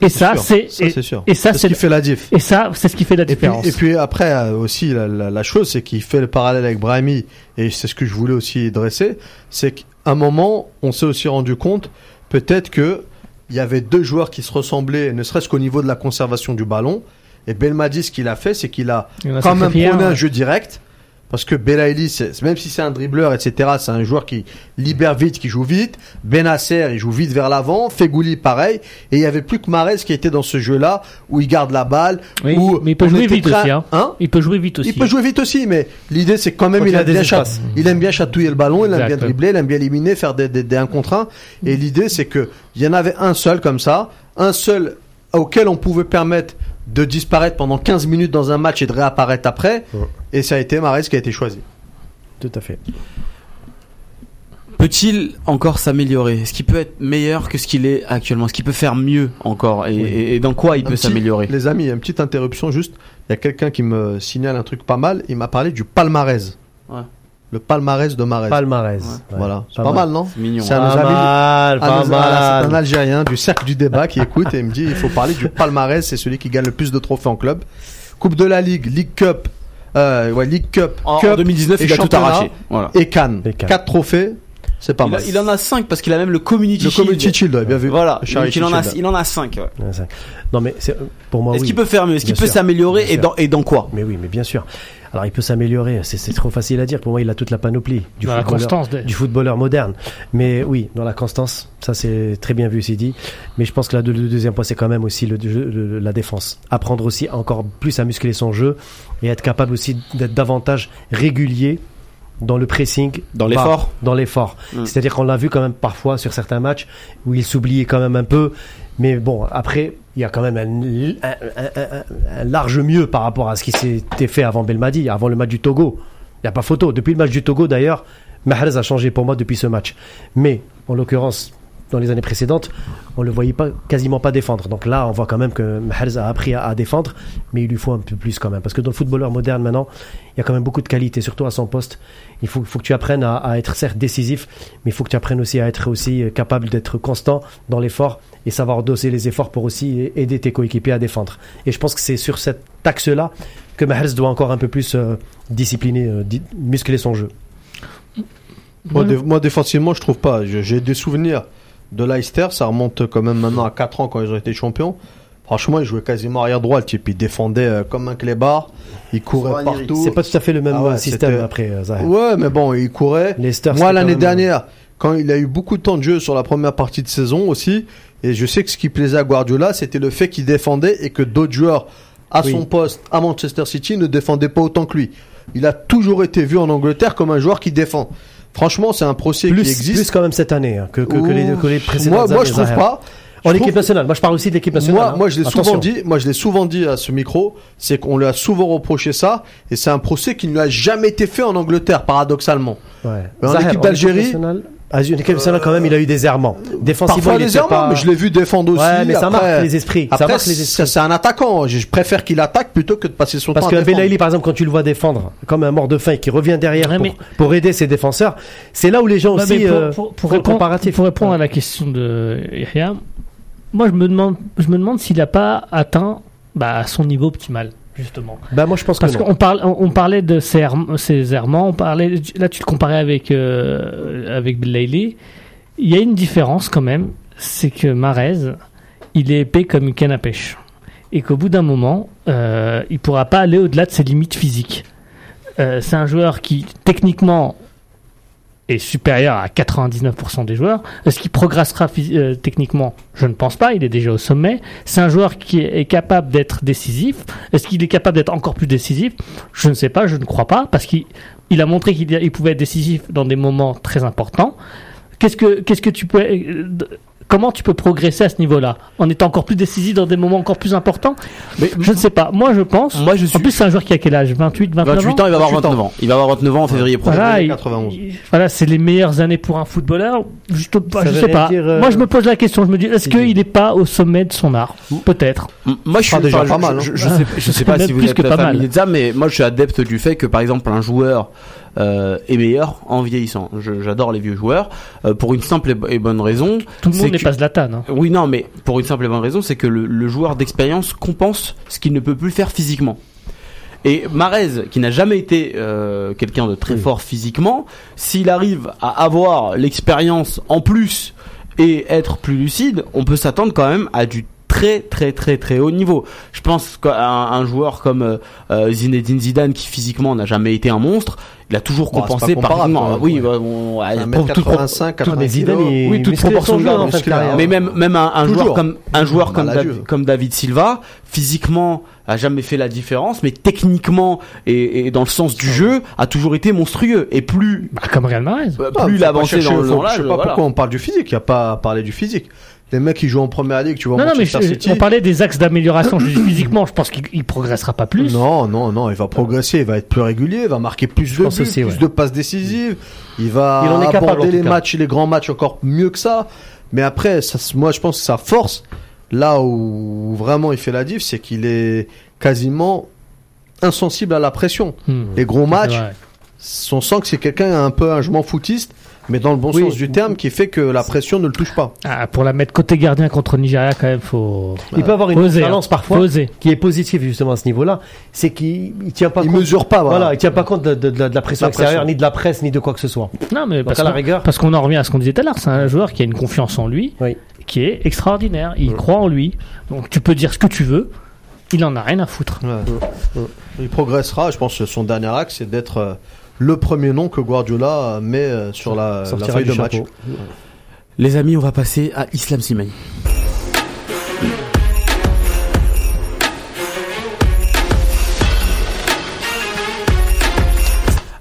Et ça, c'est- et- c'est sûr. et ça, c'est ce qui fait la diff. Et ça, c'est ce qui fait la Et puis, différence. et puis après euh, aussi la, la- la chose c'est qu'il fait le parallèle avec Brahimi et c'est ce que je voulais aussi dresser c'est qu'à un moment on s'est aussi rendu compte peut-être que il y avait deux joueurs qui se ressemblaient ne serait-ce qu'au niveau de la conservation du ballon et Belmadi ce qu'il a fait c'est qu'il a Il quand même prôné un, jeu direct parce que Belaïli, c'est- même si c'est un dribbleur, etc., c'est un joueur qui libère vite, qui joue vite. Benasser, il joue vite vers l'avant. Fegouli, pareil. Et il y avait plus que Marez qui était dans ce jeu-là, où il garde la balle. Oui, où mais il peut jouer vite aussi. Hein. Hein Il peut jouer vite aussi. il peut jouer vite aussi, mais l'idée c'est quand même Quand il, il a aime des bien chat- il aime bien chatouiller le ballon, il aime bien dribbler, il aime bien éliminer, faire des, des, des 1 contre 1. Et l'idée c'est que il y en avait un seul comme ça, un seul auquel on pouvait permettre de disparaître pendant 15 minutes dans un match et de réapparaître après. Ouais. Et ça a été Marais qui a été choisi. Tout à fait. Peut-il encore s'améliorer? Est-ce qu'il peut être meilleur que ce qu'il est actuellement? Est-ce qu'il peut faire mieux encore? Et, Oui. et- et dans quoi il Un peut s'améliorer? Les amis, une petite interruption juste. Il y a quelqu'un qui me signale un truc pas mal. Il m'a parlé du palmarès. Ouais. Le palmarès de Marais. Palmarès. Ouais. Voilà, c'est pas, mal, non? C'est mignon. C'est un- Pas mal, pas. Algérien du cercle du débat qui écoute et il me dit il faut parler du palmarès, c'est celui qui gagne le plus de trophées en club. Coupe de la Ligue, League Cup, euh, ouais, League Cup, En, en Cup 2019, et il a tout arraché. Voilà. et Cannes. Et Cannes. Quatre trophées, c'est pas Il, mal. a- il en a 5 parce qu'il a même le Community le Shield. Community Shield, ouais, bien vu. Voilà, Le donc il en a, il en a 5. Ouais, ça- Non, mais c'est- pour moi, Est-ce oui. qu'il peut faire mieux? Est-ce qu'il peut s'améliorer et dans, et dans quoi? Mais oui, mais bien sûr. Alors, il peut s'améliorer. C'est c'est trop facile à dire. Pour moi, il a toute la panoplie du Dans la footballeur. constance. de- du footballeur moderne. Mais oui, dans la constance, ça c'est très bien vu, c'est dit. Mais je pense que là, le, deuxième point, c'est quand même aussi le, la défense. Apprendre aussi encore plus à muscler son jeu et être capable aussi d'être davantage régulier dans le pressing, Dans l'effort dans l'effort. Mm. C'est-à-dire qu'on l'a vu quand même parfois sur certains matchs où il s'oubliait quand même un peu. Mais bon, après, il y a quand même un, large mieux par rapport à ce qui s'était fait avant Belmadi, avant le match du Togo. Il n'y a pas photo. Depuis le match du Togo, d'ailleurs, Mahrez a changé pour moi depuis ce match. Mais, en l'occurrence, dans les années précédentes, on le voyait pas, quasiment pas défendre. Donc là, on voit quand même que Mahrez a appris à, défendre, mais il lui faut un peu plus quand même. Parce que dans le footballeur moderne maintenant, il y a quand même beaucoup de qualité, surtout à son poste. Il faut, que tu apprennes à, être certes décisif, mais il faut que tu apprennes aussi à être aussi euh, capable d'être constant dans l'effort et savoir doser les efforts pour aussi aider tes coéquipiers à défendre. Et je pense que c'est sur cet axe-là que Mahrez doit encore un peu plus euh, discipliner, euh, muscler son jeu. Moi, moi, défensivement, je trouve pas. J'ai des souvenirs de Leicester, ça remonte quand même maintenant à 4 ans quand ils ont été champions. Franchement, il jouait quasiment arrière droit, le type. Il défendait euh, comme un clébard, il courait partout. C'est pas tout à fait le même Ah ouais, système après, euh, Zahir. Ouais, mais bon, il courait. Leicester, Moi, l'année même, dernière, quand il a eu beaucoup de temps de jeu sur la première partie de saison aussi, et je sais que ce qui plaisait à Guardiola, c'était le fait qu'il défendait et que d'autres joueurs à son poste à Manchester City ne défendait pas autant que lui. Il a toujours été vu en Angleterre comme un joueur qui défend. Franchement, c'est un procès plus, qui existe. Plus quand même cette année hein, que, que, que, les, que les précédentes Moi, moi je trouve pas. En équipe nationale. Moi, je parle aussi de l'équipe nationale. Moi, moi, je l'ai souvent dit. Moi, je l'ai souvent dit à ce micro. C'est qu'on lui a souvent reproché ça, et c'est un procès qui ne lui a jamais été fait en Angleterre, paradoxalement. Ouais. Mais en équipe d'Algérie. Équipe nationale, quand même, il a eu des errements. Défensivement, Parfois il des errements, pas... mais je l'ai vu défendre aussi. Ouais, mais ça après, marque les esprits. Après, ça marque les esprits. c'est un attaquant. Je préfère qu'il attaque plutôt que de passer son Parce temps que à défendre. Belaïli, par exemple, quand tu le vois défendre comme un mort de faim et qui revient derrière Ouais, pour, mais- pour aider ses défenseurs, c'est là où les gens Ouais, aussi pour, euh, pour- pour font le répondre, comparatif. pour répondre à la question de Yahya, moi je me demande, je me demande s'il n'a pas atteint bah, son niveau optimal justement. Bah moi je pense Parce qu'on parle, on, on parlait de ses, erm- ses errements, on parlait, là tu le comparais avec euh, avec Belaïli. Il y a une différence quand même, c'est que Marez, il est épais comme une canne à pêche, et qu'au bout d'un moment, euh, il pourra pas aller au-delà de ses limites physiques. Euh, c'est un joueur qui techniquement est supérieur à 99% des joueurs. Est-ce qu'il progressera euh, techniquement? Je ne pense pas, il est déjà au sommet. C'est un joueur qui est, capable d'être décisif. Est-ce qu'il est capable d'être encore plus décisif? Je ne sais pas, je ne crois pas, parce qu'il il a montré qu'il il pouvait être décisif dans des moments très importants. Qu'est-ce que, qu'est-ce que tu peux... euh, Comment tu peux progresser à ce niveau-là? En étant encore plus décisif dans des moments encore plus importants? Mais Je ne sais pas. Moi, je pense... moi, je suis En plus, c'est un joueur qui a quel âge? 28, 29 28 ans, il va avoir 29 ans. Il va avoir 29 ans en février prochain. voilà, il- 91. il- voilà, c'est les meilleures années pour un footballeur. Ça je veut sais pas. dire, euh, Moi, je me pose la question. Je me dis, est-ce qu'il n'est pas au sommet de son art? Peut-être. Moi, je suis déjà pas mal, hein. Je, je, je sais, pas si vous plus êtes que pas familier mal. de ça, mais moi, je suis adepte du fait que, par exemple, un joueur euh, est meilleur en vieillissant. J'adore les vieux joueurs euh, pour une simple et bo- et bonne raison. Tout le monde n'est que- pas Zlatan. Hein. Oui, non, mais pour une simple et bonne raison, c'est que le, le joueur d'expérience compense ce qu'il ne peut plus faire physiquement. Et Marez, qui n'a jamais été euh, quelqu'un de très Oui. fort physiquement, s'il arrive à avoir l'expérience en plus et être plus lucide, on peut s'attendre quand même à du très très très très haut niveau. Je pense qu'un un joueur comme euh, Zinedine Zidane, qui physiquement n'a jamais été un monstre, il a toujours Bon, compensé par même, oui, ouais. bah, bon, ouais, Un pour mètre toute pro- 85, Ah, 80 mais Zidane, kilos. il, Oui, toute proportion jeu en carrière. mais même même un, joueur comme un joueur comme, Bah, la Dav- Juve. comme David Silva physiquement a jamais fait la différence mais techniquement et, et dans le sens du jeu a toujours été monstrueux et plus Bah, comme Real Madrid. euh, Ah, plus il faut pas avançait chercher- dans, l'âge Je sais pas voilà. pourquoi on parle du physique. Il n'y a pas à parler du physique. Les mecs qui jouent en première ligue, tu vois, Non, non, mais je- City. on parlait des axes d'amélioration. Je physiquement, je pense qu'il il progressera pas plus. Non, non, non, il va progresser, il va être plus régulier, il va marquer plus de buts, aussi, plus ouais. de passes décisives, il va Il en est capable, en aborder les matchs, les grands matchs encore mieux que ça. Mais après, ça, moi je pense que sa force, là où vraiment il fait la diff, c'est qu'il est quasiment insensible à la pression. Hmm. Les gros matchs, on sent que c'est quelqu'un un peu un je m'en foutiste, mais dans le bon Oui. sens du terme, qui fait que la pression ne le touche pas. Ah, pour la mettre côté gardien contre le Nigeria, quand même, faut. Il peut avoir une Oser, balance hein. parfois oser. qui est positive justement à ce niveau-là, c'est qu'il il tient pas Il compte. mesure pas, voilà. Voilà, il tient pas compte de, de- de la- de la pression La extérieure, pression. ni de la presse, ni de quoi que ce soit. Non, mais Donc parce à la qu'on- rigueur, Parce qu'on en revient à ce qu'on disait tout à l'heure, c'est un joueur qui a une confiance en lui, Oui. qui est extraordinaire. Il croit en lui. Donc tu peux dire ce que tu veux, il en a rien à foutre. Ouais. Il progressera, je pense que son dernier axe, c'est d'être euh, le premier nom que Guardiola met euh, sur la, feuille de match. les amis on va passer à Islam Slimani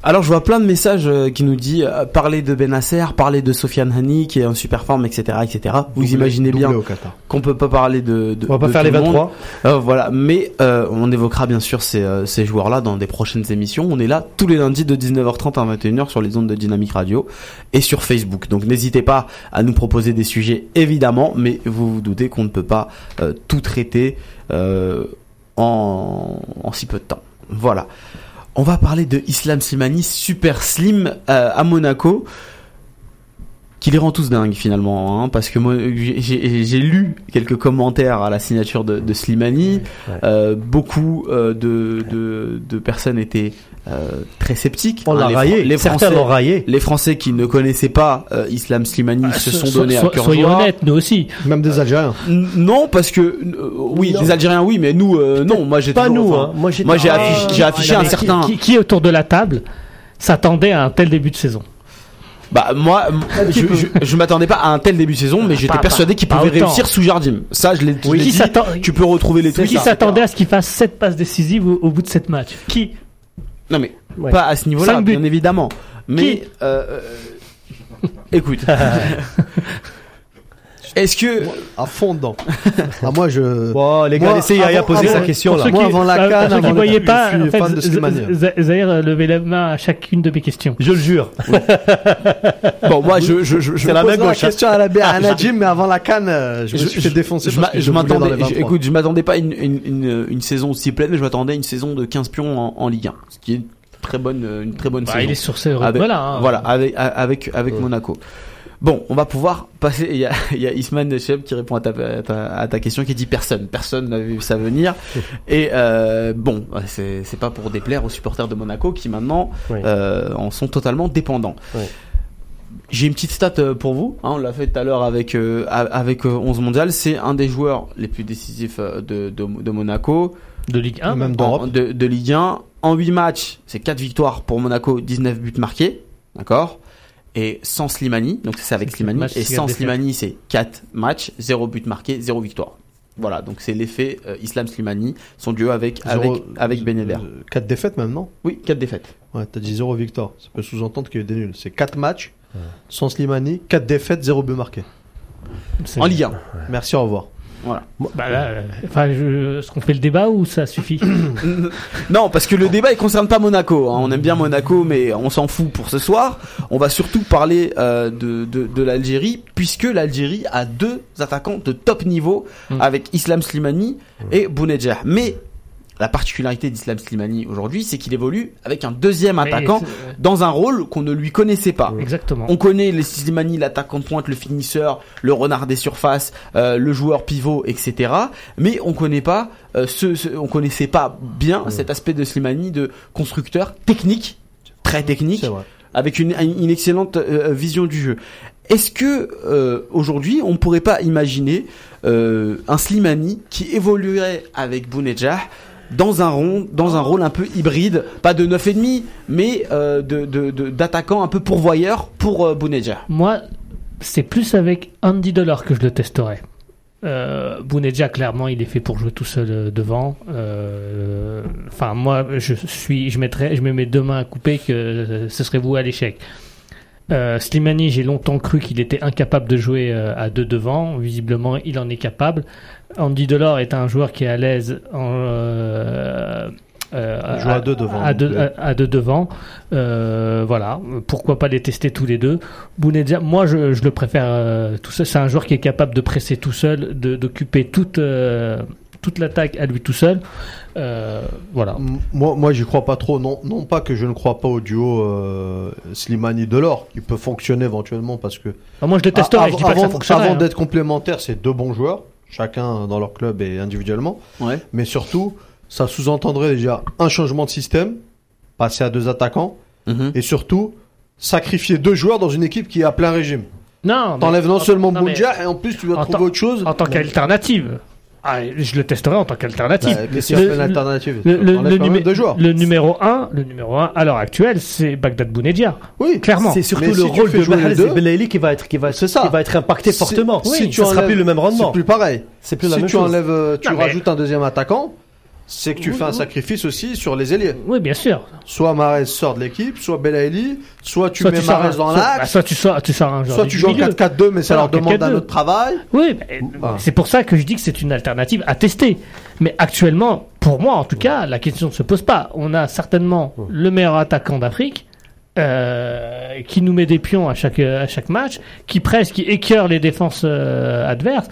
Alors je vois plein de messages euh, qui nous dit euh, parler de Benasser, parler de Sofiane Hani qui est en super forme, etc., etc. Vous imaginez bien qu'on peut pas parler de. de On va pas de faire les le monde. 23. Euh, voilà, mais euh, on évoquera bien sûr ces, euh, ces joueurs-là dans des prochaines émissions. On est là tous les lundis de 19h30 à 21h sur les ondes de Dynamique Radio et sur Facebook. Donc n'hésitez pas à nous proposer des sujets évidemment, mais vous vous doutez qu'on ne peut pas euh, tout traiter euh, en, en si peu de temps. Voilà. On va parler de Islam Slimani, super slim euh, à Monaco qui les rend tous dingues finalement, hein, parce que moi j'ai- lu quelques commentaires à la signature de, de Slimani. Ouais. Euh, beaucoup euh, de, de, de personnes étaient euh, très sceptiques. On hein, l'a les, raillé. Les Certains Français, l'ont raillé. les Français qui ne connaissaient pas euh, Islam Slimani se sont So- donnés so- à cœur Soyons joie. honnêtes, nous aussi. Même des Algériens. N- Non, parce que euh, oui, Non. les Algériens oui, mais nous euh, non. Moi j'ai Pas nous, enfin, hein. Moi, j'ai moi, j'ai affiché, un certain. Qui, qui, qui autour de la table s'attendait à un tel début de saison Bah moi, je, je, je m'attendais pas à un tel début de saison, mais j'étais Pas- persuadé qu'il pouvait réussir sous Jardim. Ça, je l'ai Qui dit. s'attend- Tu peux retrouver les trucs. Qui s'attendait à ce qu'il fasse 7 passes décisives au, au bout de 7 matchs? Qui? Non mais Ouais. pas à ce niveau-là, bien évidemment. Mais Qui? euh, euh, écoute, est-ce que À fond dedans. ah, moi, je. Bon, les gars, Yaya avant- poser sa question là. Moi, avant la pour CAN, ceux qui avant le- pas, je suis en fait, fan de. Z- Zahir euh, levait la main à chacune de mes questions. Je le jure. bon moi je je je, la me main pose gauche. hein. question à la à Najim, mais avant la canne, euh, je me suis fait défoncer. je, m'attendais les je- 23. écoute je m'attendais pas à une, une, une, une saison aussi pleine mais je m'attendais à une saison de 15 pions en, en Ligue 1 ce qui est une très bonne une très bonne Bah, saison il est sur avec, voilà. hein. voilà avec avec avec Monaco Bon, on va pouvoir passer. Il y a, il y a Isman Cheb qui répond à ta, à, ta, à ta question, qui dit personne. Personne n'a vu ça venir. Et euh, bon, c'est c'est pas pour déplaire aux supporters de Monaco qui maintenant Oui. euh, en sont totalement dépendants. Oui. J'ai une petite stat euh, pour vous. Hein, on l'a fait tout à l'heure avec euh, avec euh, 11 mondial. C'est un des joueurs les plus décisifs de, de, de Monaco. De Ligue 1. Même En- d'Europe. de, de Ligue 1. En 8 matchs, c'est 4 victoires pour Monaco, 19 buts marqués. D'accord? Et sans Slimani, donc c'est avec Slimani. match, Et sans. Slimani, c'est 4 matchs, 0 but marqué, 0 victoire. Voilà, donc c'est l'effet euh, Islam Slimani, son duo avec, avec, Zéro- avec Ben Yedder. euh, Quatre défaites même, non? Oui, 4 défaites. Ouais, t'as dit zéro victoire. Ça peut sous-entendre qu'il y a eu des nuls. C'est 4 matchs, sans Slimani, 4 défaites, 0 but marqué. En Ligue 1. Merci, au revoir. Voilà. Bah là, euh, enfin, je- est-ce qu'on fait le débat ou ça suffit Non, parce que le débat il concerne pas Monaco. hein. On aime bien Monaco, mais on s'en fout pour ce soir. On va surtout parler euh, de, de, de l'Algérie, puisque l'Algérie a deux attaquants de top niveau Mm. avec Islam Slimani et Bounedjah. Mais la particularité d'Islam Slimani aujourd'hui, c'est qu'il évolue avec un deuxième attaquant dans un rôle qu'on ne lui connaissait pas. Exactement. On connaît les Slimani, l'attaquant de pointe, le finisseur, le renard des surfaces, euh, le joueur pivot, etc. Mais on connaît pas euh, ce, ce- on connaissait pas bien cet aspect de Slimani de constructeur technique, très technique, avec une, une excellente euh, vision du jeu. Est-ce que euh, aujourd'hui on pourrait pas imaginer euh, un Slimani qui évoluerait avec Bounedjah dans un rond, dans un rôle un peu hybride, pas de 9,5, mais euh, d'attaquant un peu pourvoyeur pour euh. Moi, c'est plus avec Andy Delors que je le testerai. Euh, clairement, il est fait pour jouer tout seul euh, devant. Euh, Enfin, moi, je suis, je mettrais, je me mets deux mains à couper que ce serait voué à l'échec. Slimani, j'ai longtemps cru qu'il était incapable de jouer à deux devant. Visiblement, il en est capable. Andy Delors est un joueur qui est à l'aise en, euh, euh, Il joue à deux devant, À deux, donc, à- à deux devant. Euh, voilà. Pourquoi pas les tester tous les deux? Moi, je, je le préfère euh, tout seul. C'est un joueur qui est capable de presser tout seul, d'occuper toute euh, toute l'attaque à lui tout seul. Euh, voilà. Moi, moi j'y crois pas trop. Non, non pas que je ne crois pas au duo euh, Slimani-Delors, qui peut fonctionner éventuellement parce que Alors moi, je le testerai. Ah, avant, fonctionne. avant d'être complémentaires, c'est deux bons joueurs, chacun dans leur club et individuellement. Ouais. Mais surtout, ça sous-entendrait déjà un changement de système, passer à deux attaquants, Mhm. et surtout sacrifier deux joueurs dans une équipe qui est à plein régime. Non, T'enlèves non seulement Boudja et en plus tu dois en trouver autre chose. en tant qu'alternative. Ah, je le testerai en tant qu'alternative. Bah, Le- une alternative Le, numé- numéro 1, le numéro 1 à l'heure actuelle, c'est Bagdad Bounedjah. Oui, Clairement. C'est surtout Mais le si tu rôle de Mahrez et Belaïli qui va être qui va C'est ça. qui va être impacté Si- fortement. si oui, tu ça sera enlèves- plus le même C'est rendement. plus pareil. C'est plus la si même tu chose. enlèves, euh, tu Non, mais- rajoutes un deuxième attaquant, c'est que tu Oui, fais un oui. sacrifice aussi sur les ailiers. Oui, bien sûr. Soit Mahrez sort de l'équipe, soit Belaïli, soit tu Soit mets dans soit- bah, l'axe, soit tu sors, tu sors un soit tu joues en milieu. 4-4-2, mais ça leur demande un 4-4-2. autre travail. Oui, Ah. c'est pour ça que je dis que c'est une alternative à tester. Mais actuellement, pour moi en tout cas, la question ne se pose pas. On a certainement le meilleur attaquant d'Afrique. euh, qui nous met des pions à chaque à chaque match, qui presse, qui écœure les défenses euh, adverses.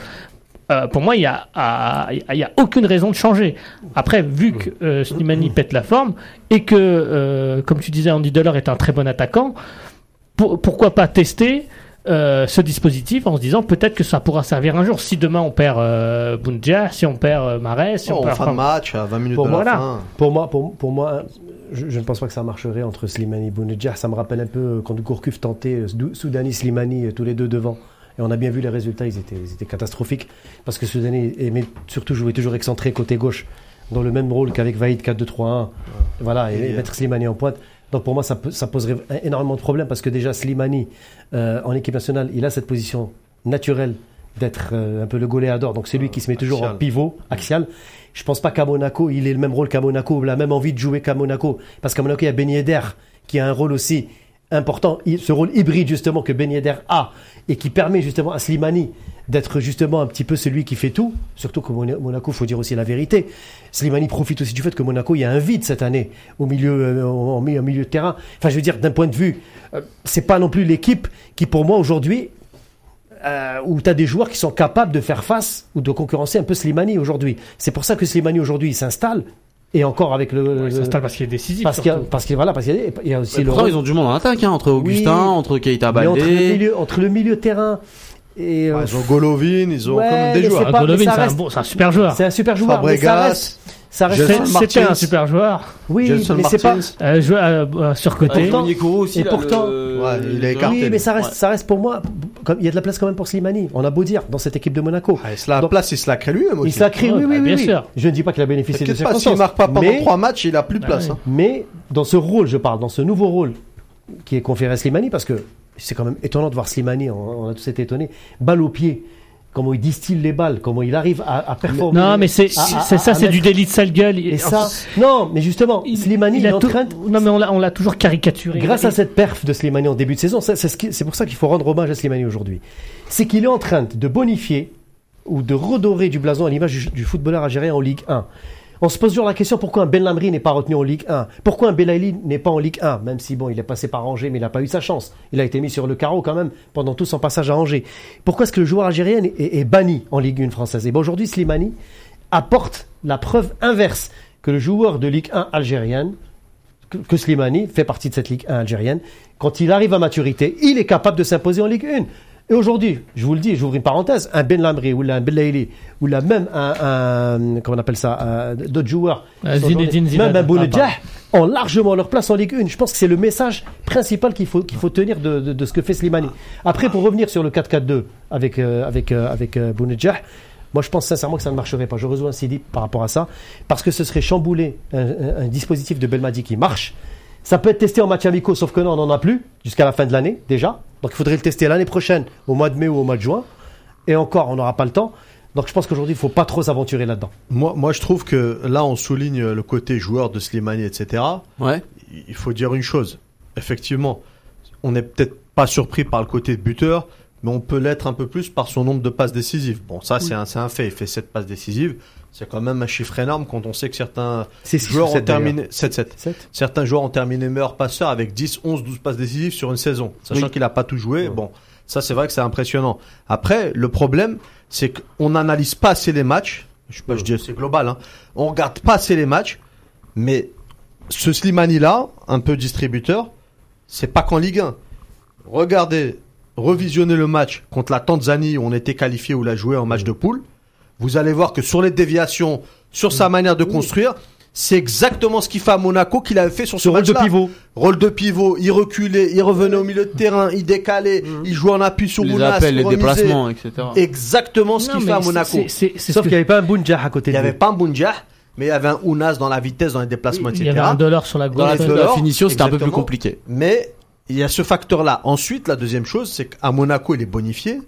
Euh, pour moi, il y a, aucune raison de changer. Après, vu que euh, Slimani pète la forme et que, euh, comme tu disais, Andy Delors est un très bon attaquant, pour- pourquoi pas tester euh, ce dispositif en se disant peut-être que ça pourra servir un jour. Si demain on perd euh, Bounedjah, si on perd euh, Mahrez, si Oh, on en perd fin de match, à 20 minutes Pour de moi, la là. fin. Pour moi, pour, pour moi, je, je ne pense pas que ça marcherait entre Slimani et Bounedjah. Ça me rappelle un peu quand Gourcuff tentait Sou- Soudani, Slimani, euh, tous les deux devant. Et on a bien vu les résultats, ils étaient, ils étaient catastrophiques. Parce que Soudani aimait surtout jouer toujours excentré côté gauche, dans le même rôle qu'avec Vaïd 4-2-3-1. Voilà, et, Et, euh, mettre Slimani en pointe. Donc pour moi, ça, ça poserait énormément de problèmes parce que déjà Slimani, euh, en équipe nationale, il a cette position naturelle d'être euh, un peu le goléador. Donc c'est lui qui se met toujours en pivot, axial. Je pense pas qu'à Monaco, il ait le même rôle qu'à Monaco, il a même envie de jouer qu'à Monaco. Parce qu'à Monaco, il y a Ben Yedder qui a un rôle aussi important, ce rôle hybride justement que Ben Yedder a et qui permet justement à Slimani d'être justement un petit peu celui qui fait tout. Surtout que Monaco, faut dire aussi la vérité. Slimani profite aussi du fait que Monaco, y a un vide cette année au milieu, euh, milieu de terrain. Enfin, je veux dire, d'un point de vue, euh, c'est pas non plus l'équipe qui, pour moi, aujourd'hui, euh, où tu as des joueurs qui sont capables de faire face ou de concurrencer un peu Slimani aujourd'hui. C'est pour ça que Slimani aujourd'hui s'installe et encore avec le. il s'installe parce qu'il est décisif. Parce qu'il parce que voilà, parce qu'il y, a aussi. le ils ont du monde en attaque, hein, entre Augustin, entre Keita Baldé. Entre le milieu, entre le milieu terrain. Et, euh, ils ont Golovin, ils ont comme des joueurs. Golovin, c'est un, bon, un, super joueur. C'est un super joueur. Fabregas. C'était un super joueur. Oui, mais c'est pas euh, joueur euh, euh, surcoté. aussi, et pourtant, ouais, il est écarté. Oui, mais ça reste, ça reste pour moi. Comme, il y a de la place quand même pour Slimani. On a beau dire dans cette équipe de Monaco. Ah, la Donc, place, il se la crée lui-même aussi. Il se la crée, oui, oui, oui, bien sûr. Je ne dis pas qu'il a bénéficié de pas, circonstances. S'il marque pas pendant trois matchs, il a plus de place. Hein. Mais dans ce rôle, je parle, dans ce nouveau rôle qui est conféré à Slimani, parce que c'est quand même étonnant de voir Slimani. On, a tous été étonnés. Balle au pied comment il distille les balles, comment il arrive à, performer. Non, mais c'est ça, c'est du délit de sale gueule. Et ça, non, mais justement, Slimani, il, est en train. Non, mais on l'a toujours caricaturé. Grâce à cette perf de Slimani en début de saison, c'est pour ça qu'il faut rendre hommage à Slimani aujourd'hui. C'est qu'il est en train de bonifier ou de redorer du blason à l'image du, du, footballeur algérien en Ligue 1. On se pose toujours la question pourquoi un Ben Lamri n'est pas retenu en Ligue 1 Pourquoi un Belaïli n'est pas en Ligue 1 Même si, bon, il est passé par Angers, mais il n'a pas eu sa chance. Il a été mis sur le carreau quand même pendant tout son passage à Angers. Pourquoi est-ce que le joueur algérien est, banni en Ligue 1 française? Et bon, aujourd'hui, Slimani apporte la preuve inverse que le joueur de Ligue 1 algérienne, que, Slimani fait partie de cette Ligue 1 algérienne, quand il arrive à maturité, il est capable de s'imposer en Ligue 1. Et aujourd'hui, je vous le dis, j'ouvre une parenthèse, un Ben Lamri ou un Belaïli ou là même un, un, comment on appelle ça, d'autres joueurs, même un Bounedjah, ont largement leur place en Ligue 1. Je pense que c'est le message principal qu'il faut, qu'il faut tenir de, de, de, ce que fait Slimani. Après, pour revenir sur le 4-4-2 avec, euh, avec, euh, avec euh, moi je pense sincèrement que ça ne marcherait pas. Je rejoins Sidi par rapport à ça, parce que ce serait chambouler un, un dispositif de Belmadi qui marche. Ça peut être testé en match amicaux, sauf que non, on n'en a plus jusqu'à la fin de l'année déjà. Donc il faudrait le tester l'année prochaine, au mois de mai ou au mois de juin. Et encore, on n'aura pas le temps. Donc je pense qu'aujourd'hui, il ne faut pas trop s'aventurer là-dedans. Moi, moi, je trouve que là, on souligne le côté joueur de Slimani, etc. Ouais. Il faut dire une chose. Effectivement, on n'est peut-être pas surpris par le côté de buteur, mais on peut l'être un peu plus par son nombre de passes décisives. Bon, ça, c'est un, un, fait. Il fait 7 passes décisives. C'est quand même un chiffre énorme quand on sait que certains joueurs ont terminé 7, Certains joueurs ont terminé meilleur passeur avec 10, 11, 12 passes décisives sur une saison, sachant qu'il n'a pas tout joué. Bon, ça c'est vrai que c'est impressionnant. Après, le problème, c'est qu'on n'analyse pas assez les matchs. Je, je dis c'est global. Hein. On regarde pas assez les matchs, mais ce Slimani là, un peu distributeur, c'est pas qu'en Ligue 1. Regardez, revisionnez le match contre la Tanzanie où on était qualifié où il a joué en match de poule vous allez voir que sur les déviations, sur sa manière de construire, c'est exactement ce qu'il fait à Monaco qu'il avait fait sur ce, rôle de pivot. Rôle de pivot, il reculait, il revenait au milieu de terrain, il décalait, mmh. il jouait en appui sur les appels, les déplacements, etc. Exactement ce qu'il fait à Monaco. Sauf qu'il n'y avait pas un Bounjah à côté de lui. Il n'y avait pas un Bounjah, mais il y avait un Ounas dans la vitesse, dans les déplacements, etc. Il y avait un dollar sur la gauche. Dans la, finition, c'était un peu plus compliqué. Mais il y a ce facteur-là. Ensuite, la deuxième chose, c'est qu'à Monaco, il est bonifié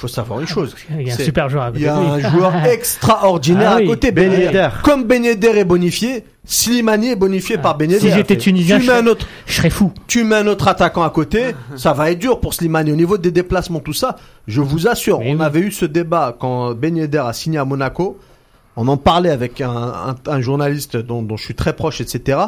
faut savoir une chose. Il y a un super joueur à côté. Il y a un joueur extraordinaire ah à côté. Ben Comme Ben est bonifié, Slimani est bonifié par Ben Si j'étais tunisien, je, autre, je serais fou. Tu mets un autre attaquant à côté, ça va être dur pour Slimani. Au niveau des déplacements, tout ça, je vous assure, on avait eu ce débat quand Ben a signé à Monaco. On en parlait avec un, journaliste dont, je suis très proche, etc.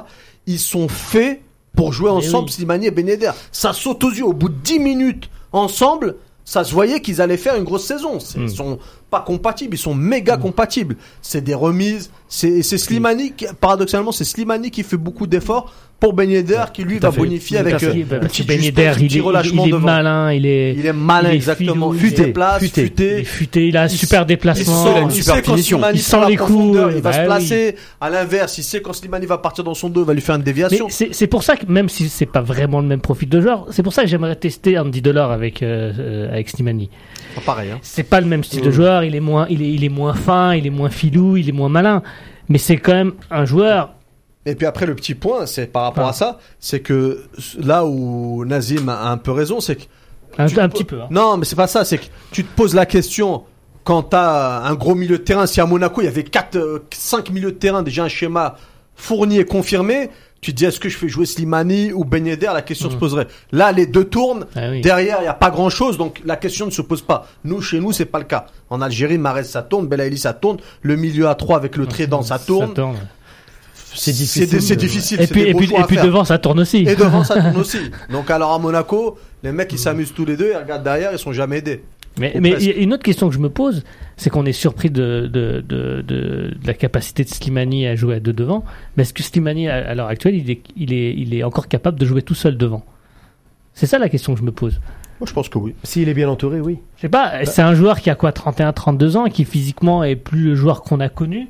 Ils sont faits pour jouer ensemble, Slimani et Ben Ça saute aux yeux. Au bout de 10 minutes ensemble, ça se voyait qu'ils allaient faire une grosse saison. Ils hmm. sont pas compatibles, ils sont méga hmm. compatibles. C'est des remises. C'est Slimani, qui, paradoxalement, c'est Slimani qui fait beaucoup d'efforts pour Ben Yedder qui lui va bonifier avec euh, un petit, ben Yedder, il, est, il, est malin, il est il est malin exactement, futé, futé, futé, il futé, il a un super déplacement, il, super finition, il sent les coups, il va bah se placer. À l'inverse, il sait quand Slimani va partir dans son dos, il va lui faire une déviation. C'est pour ça que même si c'est pas vraiment le même profil de joueur, c'est pour ça que j'aimerais tester Andy Delors avec euh, euh, avec Slimani. pareil. Hein. C'est pas le même style de joueur, il est moins, il est, il est moins fin, il est moins filou, il est moins malin, mais c'est quand même un joueur Et puis après, le petit point, c'est par rapport à ça, c'est que là où Nazim a un peu raison, c'est que. Un, petit peu. Hein. Non, mais c'est pas ça, c'est que tu te poses la question quand t'as un gros milieu de terrain. Si à Monaco, il y avait 4, 5 euh, milieux de terrain, déjà un schéma fourni et confirmé, tu te dis est-ce que je fais jouer Slimani ou Ben Yedder? La question se mmh. poserait. Là, les deux tournent. Ah derrière, il y a pas grand-chose, donc la question ne se pose pas. Nous, chez nous, c'est pas le cas. En Algérie, Marès ça tourne, Belaïli ça tourne, le milieu à 3 avec le trident ça tourne. Ça tourne. C'est difficile. C'est difficile. Et puis, et puis, et puis devant, ça tourne aussi. Et devant, ça tourne aussi. Donc alors à Monaco, les mecs ils s'amusent tous les deux, ils regardent derrière, ils sont jamais aidés. Mais, mais une autre question que je me pose, c'est qu'on est surpris de, de, de, de, la capacité de Slimani à jouer à deux devant. Mais est-ce que Slimani, à, l'heure actuelle, il est, il, est, il est encore capable de jouer tout seul devant? C'est ça la question que je me pose. Moi, je pense que oui. S'il est bien entouré, oui. Je sais pas, c'est un joueur qui a quoi, 31, 32 ans, et qui physiquement est plus le joueur qu'on a connu?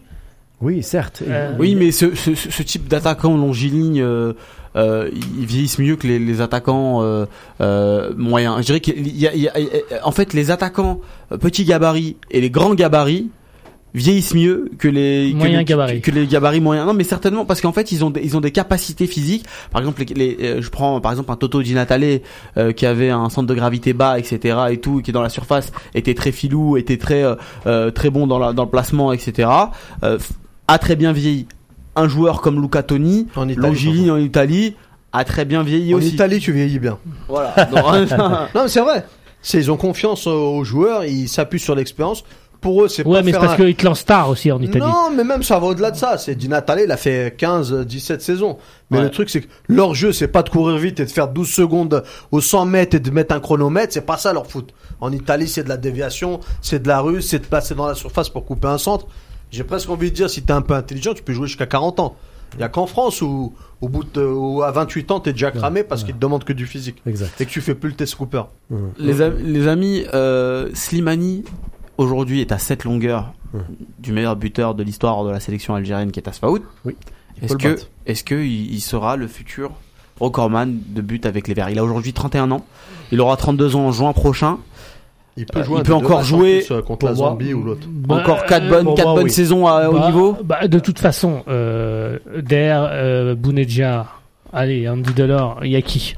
Oui, certes. Euh, oui, mais ce, ce, ce type d'attaquant longiligne, euh, euh, ils vieillissent mieux que les, les attaquants euh, euh, moyens. Je dirais qu'il y, y, a, en fait, les attaquants petits gabarits et les grands gabarits vieillissent mieux que les moyens gabarits que, les gabarits moyens non mais certainement parce qu'en fait ils ont des, ils ont des capacités physiques par exemple les, je prends par exemple un Toto Di Natale qui avait un centre de gravité bas etc et tout qui est dans la surface était très filou était très très bon dans la, dans le placement etc a très bien vieilli. Un joueur comme Luca Toni, en Italie, en Italie, a très bien vieilli aussi. En Italie, tu vieillis bien. Voilà. non, mais c'est vrai. Ils ont confiance aux joueurs, ils s'appuient sur l'expérience. Pour eux, c'est ouais, mais c'est parce qu'ils te lancent tard aussi en Italie. Non, mais même ça va au-delà de ça. C'est Di Natale, il a fait 15, 17 saisons. Mais le truc, c'est que leur jeu, c'est pas de courir vite et de faire 12 secondes aux 100 mètres et de mettre un chronomètre. C'est pas ça leur foot. En Italie, c'est de la déviation, c'est de la rue, c'est de passer dans la surface pour couper un centre. J'ai presque envie de dire, si t'es un peu intelligent, tu peux jouer jusqu'à 40 ans. Il y a qu'en France où, au bout de, à 28 ans, t'es déjà cramé parce qu'ils te demandent que du physique. Exact. Et que tu fais plus le test Cooper. Mmh. Les, les, amis, euh, Slimani, aujourd'hui, est à cette longueur mmh. du meilleur buteur de l'histoire de la sélection algérienne qui est Asfaoud. Oui. Est-ce que, est-ce que il, sera le futur recordman de but avec les Verts? Il a aujourd'hui 31 ans. Il aura 32 ans en juin prochain. Il peut, euh, il peut encore jouer euh, contre la Zambie ou l'autre. encore quatre bonnes, quatre bonnes saisons à, au bah, niveau. Bah, de toute façon, euh, Der, euh, Bounedja, allez, Andy Delors, il y a qui?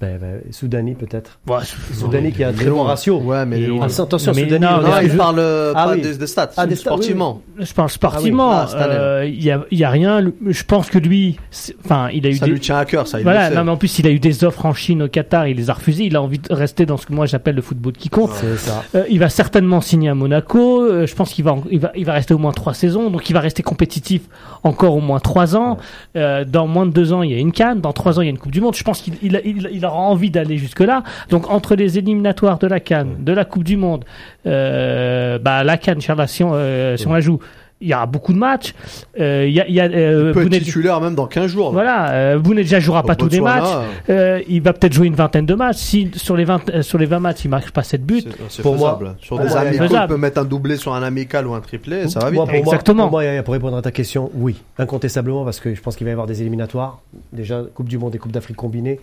Ben, ben, Soudani peut-être. Ouais, Soudani qui a un très bon ratio. Ouais, mais et... attention, mais. Non, non, il parle ah, pas oui. des, des, stats, ah, des sportivement. Oui. Je parle sportivement. Il ah, oui. euh, y, a, y a rien. Je pense que lui, enfin, il a eu. Ça des... lui tient à cœur, ça. Il voilà, non, mais en plus, il a eu des offres en Chine, au Qatar, il les a refusées. Il a envie de rester dans ce que moi j'appelle le football qui compte. C'est ça. Euh, il va certainement signer à Monaco. Euh, je pense qu'il va, il va, il va rester au moins trois saisons. Donc, il va rester compétitif encore au moins trois ans. Euh, dans moins de deux ans, il y a une canne. Dans trois ans, il y a une Coupe du Monde. Je pense qu'il il, il, il aura envie d'aller jusque-là. Donc entre les éliminatoires de la Cannes, de la Coupe du Monde, euh, bah, la Cannes, si on, euh, si on la joue, il y aura beaucoup de matchs. Euh, il y a, y a euh, il peut être titulaire même dans 15 jours. Là. Voilà, euh, Bounedja jouera pas tous les matchs. Euh, il va peut-être jouer une vingtaine de matchs. Si sur les 20 euh, sur les 20 matchs, il marque pas 7 buts. C'est pour faisable. moi, sur des amicaux, il peut mettre un doublé sur un amical ou un triplé, ça va vite. pour Exactement. Moi, pour, moi, pour répondre à ta question, oui, incontestablement parce que je pense qu'il va y avoir des éliminatoires. Déjà Coupe du monde et Coupe d'Afrique combinées.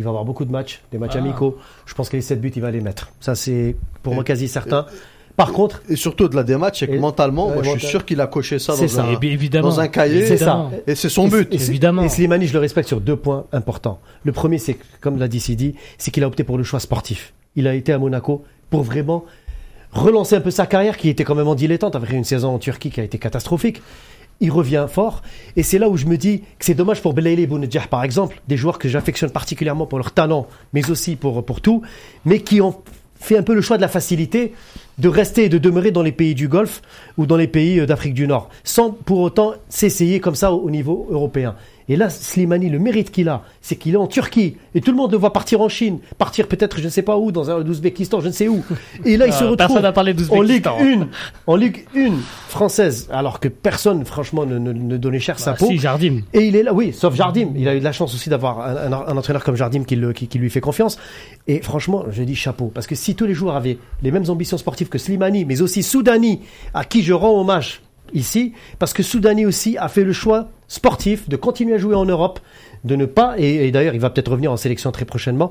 Il va avoir beaucoup de matchs, des matchs ah. amicaux. Je pense que les 7 buts, il va les mettre. Ça, c'est pour moi quasi certain. Par contre, et surtout de la des matchs, c'est que mentalement, moi, je suis sûr qu'il a coché ça, dans, ça. Un, évidemment. dans un cahier. C'est ça. Et c'est son but. Et, évidemment. Et Slimani, je le respecte sur deux points importants. Le premier, c'est comme l'a dit Sidi, c'est qu'il a opté pour le choix sportif. Il a été à Monaco pour vraiment relancer un peu sa carrière, qui était quand même en dilettante, après une saison en Turquie qui a été catastrophique il revient fort. Et c'est là où je me dis que c'est dommage pour Belaïli et Bounedjah, par exemple, des joueurs que j'affectionne particulièrement pour leur talent, mais aussi pour, pour tout, mais qui ont fait un peu le choix de la facilité de rester et de demeurer dans les pays du Golfe ou dans les pays euh, d'Afrique du Nord, sans pour autant s'essayer comme ça au niveau européen. Et là, Slimani, le mérite qu'il a, c'est qu'il est en Turquie. Et tout le monde le voit partir en Chine, partir peut-être je ne sais pas où, dans un Ouzbékistan, je ne sais où. Et là, il se euh, retrouve en Ligue 1, en Ligue 1 française, alors que personne, franchement, ne, ne, donnait cher bah, sa peau. Si, Jardim. Et il est là, oui, sauf Jardim. Il a eu de la chance aussi d'avoir un, un, entraîneur comme Jardim qui, le, qui, qui, lui fait confiance. Et franchement, je dis chapeau. Parce que si tous les joueurs avaient les mêmes ambitions sportives que Slimani, mais aussi Soudani, à qui je rends hommage ici, parce que Soudani aussi a fait le choix sportif de continuer à jouer en Europe, de ne pas, et, d'ailleurs il va peut-être revenir en sélection très prochainement.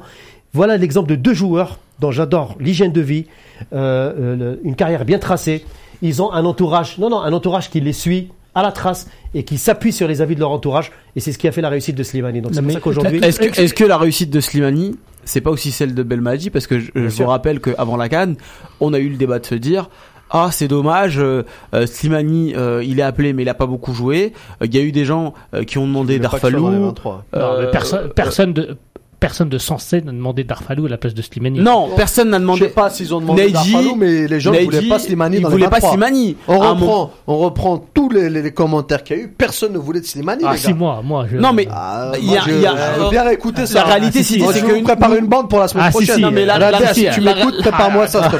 Voilà l'exemple de deux joueurs dont j'adore l'hygiène de vie, euh, une carrière bien tracée. Ils ont un entourage, non, non, un entourage qui les suit à la trace et qui s'appuient sur les avis de leur entourage. Et c'est ce qui a fait la réussite de Slimani. Donc c'est pour ça qu'aujourd'hui. Est-ce que, est que la réussite de Slimani, c'est pas aussi celle de Belmadi? Parce que je, je vous rappelle qu'avant la Cannes, on a eu le débat de se dire ah c'est dommage, euh, euh, Slimani euh, il est appelé mais il a pas beaucoup joué. Il y a eu des gens qui ont demandé Darfalou. personne, personne de personne de sensé n'a demandé Darfalou à la place de Slimani. Non, personne n'a demandé. Je sais pas s'ils ont demandé Darfalou, mais les gens ne voulaient pas Slimani. Ils voulaient pas Slimani. On reprend, on reprend tous les, les, commentaires qu'il y a eu. Personne ne voulait de Slimani. Ah si moi, moi. Je... Non mais ah, il y a, il y a bien écouter ça. La réalité, c'est que une prépare une bande pour la semaine ah, prochaine. Non mais la si tu m'écoutes, prépare-moi ça.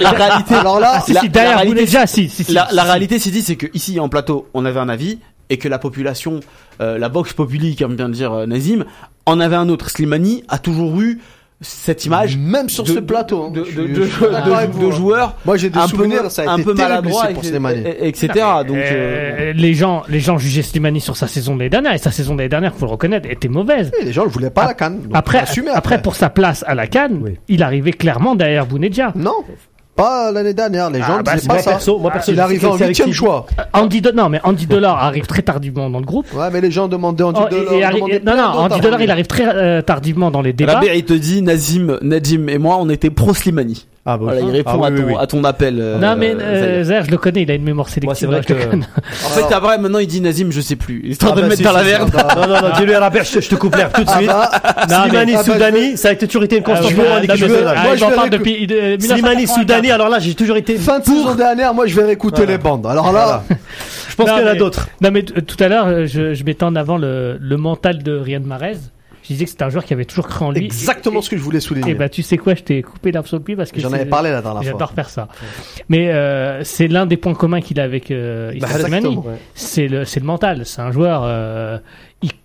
La réalité, alors là, la réalité, si La réalité, c'est dit, c'est que ici en plateau, on avait un avis et que la population, euh, la box populi, comme vient de dire euh, Nazim, en avait un autre. Slimani a toujours eu cette image même sur ce plateau hein. de, de, de, joueurs moi j'ai des un souvenirs peu, ça a un été peu maladroit pour Slimani. etc donc euh, les gens les gens jugeaient Slimani sur sa saison de l'année dernière et sa saison de l'année dernière faut le reconnaître était mauvaise. Les gens le voulaient pas à la canne après, après, pour sa place à la canne il arrivait clairement derrière Bounedja non pas l'année dernière, les gens ah, bah, pas ça. Perso, moi perso, il arrive en huitième choix. Andy non mais Andy Dollar arrive très tardivement dans le groupe. Ouais, mais les gens demandaient Andy oh, Dollar. non, non, Andy Dollar, il arrive très euh, tardivement dans les débats. Rabir, il te dit, Nazim, Nadim et moi, on était pro Slimani. Ah bah, voilà, il répond ah, à, ton, à, ton, appel. Euh, non mais euh, Zer, je le connais, il a une mémoire sélective. Moi, vrai que... en fait, après, maintenant il dit Nazim, je sais plus. Il est en train de ah, bah, mettre dans la merde. non, non, non, dis-lui à la perche, je te coupe l'air tout de suite. Slimani, Soudani, ça a toujours été une constante pour moi en équipe nationale. Moi, je parle depuis Slimani, Soudani, alors là, j'ai toujours été. Fin de saison dernière, moi, je vais réécouter les bandes. Alors là. Je pense qu'il y en a d'autres. Non mais tout à l'heure, je mettais en avant le mental de Riyad Mahrez je disais que c'était un joueur qui avait toujours cru en lui. Exactement ce que je voulais souligner. Et eh bah ben, tu sais quoi, je t'ai coupé l'herbe sur le pied parce que j'en avais parlé la dernière fois. J'adore faire ça. Mais euh, c'est l'un des points communs qu'il a avec euh, bah, C'est le c'est le mental. C'est un joueur euh,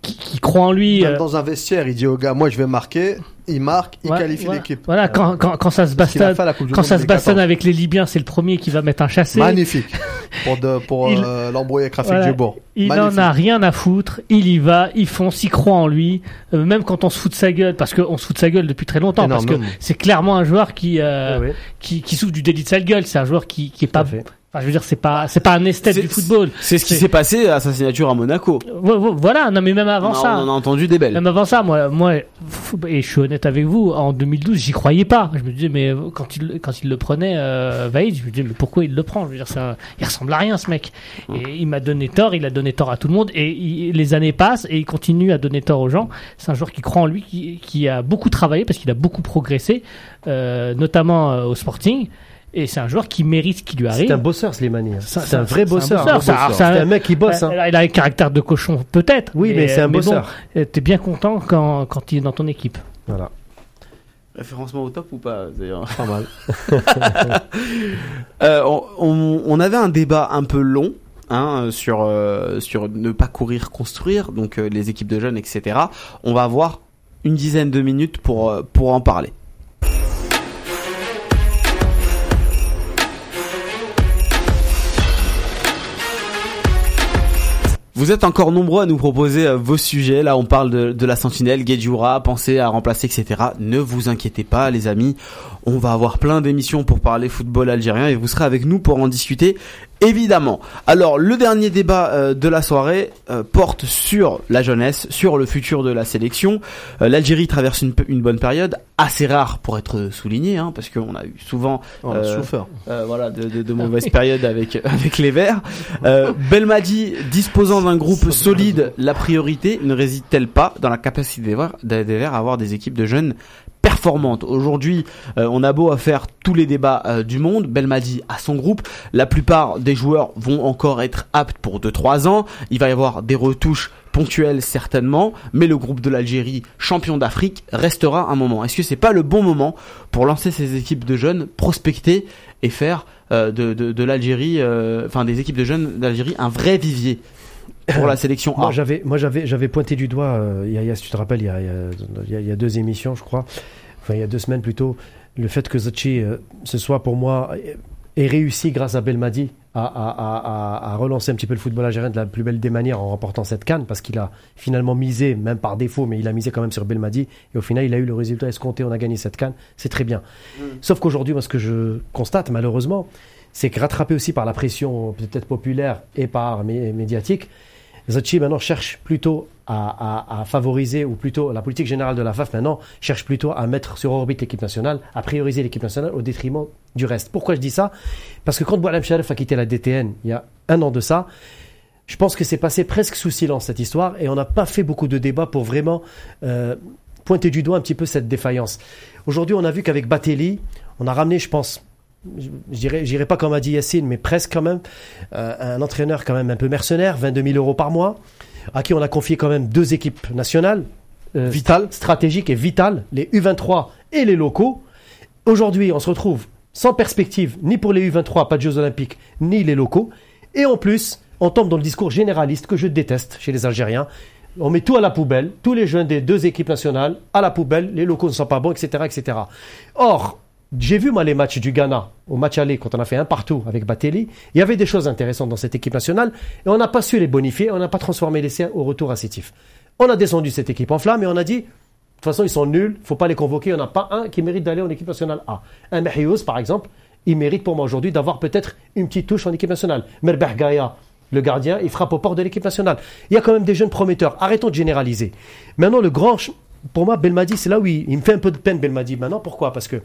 qui, croit en lui. Même euh, dans un vestiaire, il dit au gars, moi je vais marquer il marque, il qualifie l'équipe. Voilà, quand, quand, quand, ça se bastonne, quand ça se bastonne avec les Libyens, c'est le premier qui va mettre un chassé. Magnifique. Pour, de, pour euh, l'embrouiller avec Rafik voilà. Il n'en a rien à foutre. Il y va, il fonce, il croit en lui. Euh, même quand on se fout de sa gueule, parce qu'on se fout de sa gueule depuis très longtemps, parce que c'est clairement un joueur qui, euh, qui, qui souffre du délit de sa gueule. C'est un joueur qui, qui est pas, Enfin, je veux dire, c'est pas, c'est pas un esthète du football. C'est ce qui s'est passé à sa signature à Monaco. Voilà, non, mais même avant ça. On a entendu des belles. Même avant ça, moi, moi, et je suis honnête avec vous, en 2012, j'y croyais pas. Je me disais, mais quand il, quand il le prenait, euh, Vaïd, je me disais, mais pourquoi il le prend? Je veux dire, ça, il ressemble à rien, ce mec. Hum. Et il m'a donné tort, il a donné tort à tout le monde, et les années passent, et il continue à donner tort aux gens. C'est un joueur qui croit en lui, qui, qui a beaucoup travaillé, parce qu'il a beaucoup progressé, euh, notamment euh, au Sporting. Et c'est un joueur qui mérite ce qui lui arrive. C'est un bosseur, Slimani. C'est un vrai bosseur. C'est un, mec qui bosse. Hein. Il a un caractère de cochon, peut-être. Oui, mais, c'est un bosseur. Bon, T'es bien content quand, quand il est dans ton équipe. Voilà. Référencement au top ou pas d'ailleurs Pas mal. euh, on, on, avait un débat un peu long hein, sur, euh, sur ne pas courir, construire, donc euh, les équipes de jeunes, etc. On va avoir une dizaine de minutes pour, euh, pour en parler. Vous êtes encore nombreux à nous proposer euh, vos sujets. Là, on parle de, la Sentinelle, Guedjura, pensez à remplacer, etc. Ne vous inquiétez pas, les amis. On va avoir plein d'émissions pour parler football algérien et vous serez avec nous pour en discuter évidemment. Alors le dernier débat euh, de la soirée euh, porte sur la jeunesse, sur le futur de la sélection. Euh, L'Algérie traverse une, une, bonne période, assez rare pour être souligné, hein, parce qu'on a eu souvent voilà de, de, de mauvaises périodes avec avec les Verts. Belmadi disposant d'un groupe solide, la priorité ne réside-t-elle pas dans la capacité des Verts, des Verts à avoir des équipes de jeunes performante. Aujourd'hui, euh, on a beau à faire tous les débats euh, du monde, Belmadi a son groupe, la plupart des joueurs vont encore être aptes pour 2-3 ans, il va y avoir des retouches ponctuelles certainement, mais le groupe de l'Algérie, champion d'Afrique, restera un moment. Est-ce que c'est pas le bon moment pour lancer ces équipes de jeunes, prospecter et faire euh, de, de, de l'Algérie, enfin des équipes de jeunes d'Algérie un vrai vivier? Pour la sélection A. Moi j'avais, moi j'avais, j'avais pointé du doigt. Euh, il y a, si tu te rappelles, il y a, il y a, il y a deux émissions, je crois. Enfin, il y a deux semaines plutôt. Le fait que Zachi, euh, ce soit pour moi, ait réussi grâce à Belmadi à, à, à, à, relancer un petit peu le football algérien de la plus belle des manières en remportant cette canne parce qu'il a finalement misé, même par défaut, mais il a misé quand même sur Belmadi et au final il a eu le résultat escompté, on a gagné cette canne, c'est très bien. Mm. Sauf qu'aujourd'hui, moi ce que je constate malheureusement, c'est que rattrapé aussi par la pression peut-être populaire et par médiatique, Zachi maintenant cherche plutôt à, favoriser, ou plutôt la politique générale de la FAF maintenant cherche plutôt à mettre sur orbite l'équipe nationale, à prioriser l'équipe nationale au détriment du reste. Pourquoi je dis ça? Parce que quand Boualem Sharif a quitté la DTN il y a un an de ça, je pense que c'est passé presque sous silence cette histoire et on n'a pas fait beaucoup de débats pour vraiment euh, pointer du doigt un petit peu cette défaillance. Aujourd'hui, on a vu qu'avec Batelli, on a ramené, je pense, je dirais, j'irai pas comme a dit Yassine, mais presque quand même, euh, un entraîneur quand même un peu mercenaire, 22 000 euros par mois, à qui on a confié quand même deux équipes nationales, euh, vitales, stratégiques et vitales, les U23 et les locaux. Aujourd'hui, on se retrouve sans perspective, ni pour les U23, pas de Jeux Olympiques, ni les locaux. Et en plus, on tombe dans le discours généraliste que je déteste chez les Algériens. On met tout à la poubelle, tous les jeunes des deux équipes nationales à la poubelle, les locaux ne sont pas bons, etc. etc. Or, j'ai vu moi les matchs du Ghana au match aller quand on a fait un partout avec Batelli. Il y avait des choses intéressantes dans cette équipe nationale et on n'a pas su les bonifier, on n'a pas transformé les siens au retour à. On a descendu cette équipe en flamme et on a dit de toute façon ils sont nuls, faut pas les convoquer, on n'a pas un qui mérite d'aller en équipe nationale A. Un Mehiouz par exemple, il mérite pour moi aujourd'hui d'avoir peut-être une petite touche en équipe nationale. Merbeh Gaïa, le gardien, il frappe au port de l'équipe nationale. Il y a quand même des jeunes prometteurs. Arrêtons de généraliser. Maintenant, le grand, pour moi, Belmadi, c'est là où il, il, me fait un peu de peine, Belmadi. Maintenant, pourquoi? Parce que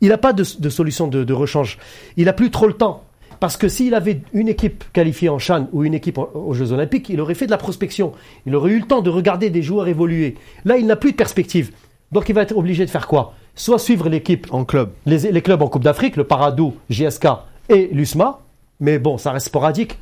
il n'a pas de, solution de, rechange. Il n'a plus trop le temps. Parce que s'il avait une équipe qualifiée en Chan ou une équipe aux Jeux Olympiques, il aurait fait de la prospection. Il aurait eu le temps de regarder des joueurs évoluer. Là, il n'a plus de perspective. Donc il va être obligé de faire quoi? Soit suivre l'équipe en club, les, clubs en Coupe d'Afrique, le Paradou, JSK et l'USMA, mais bon, ça reste sporadique.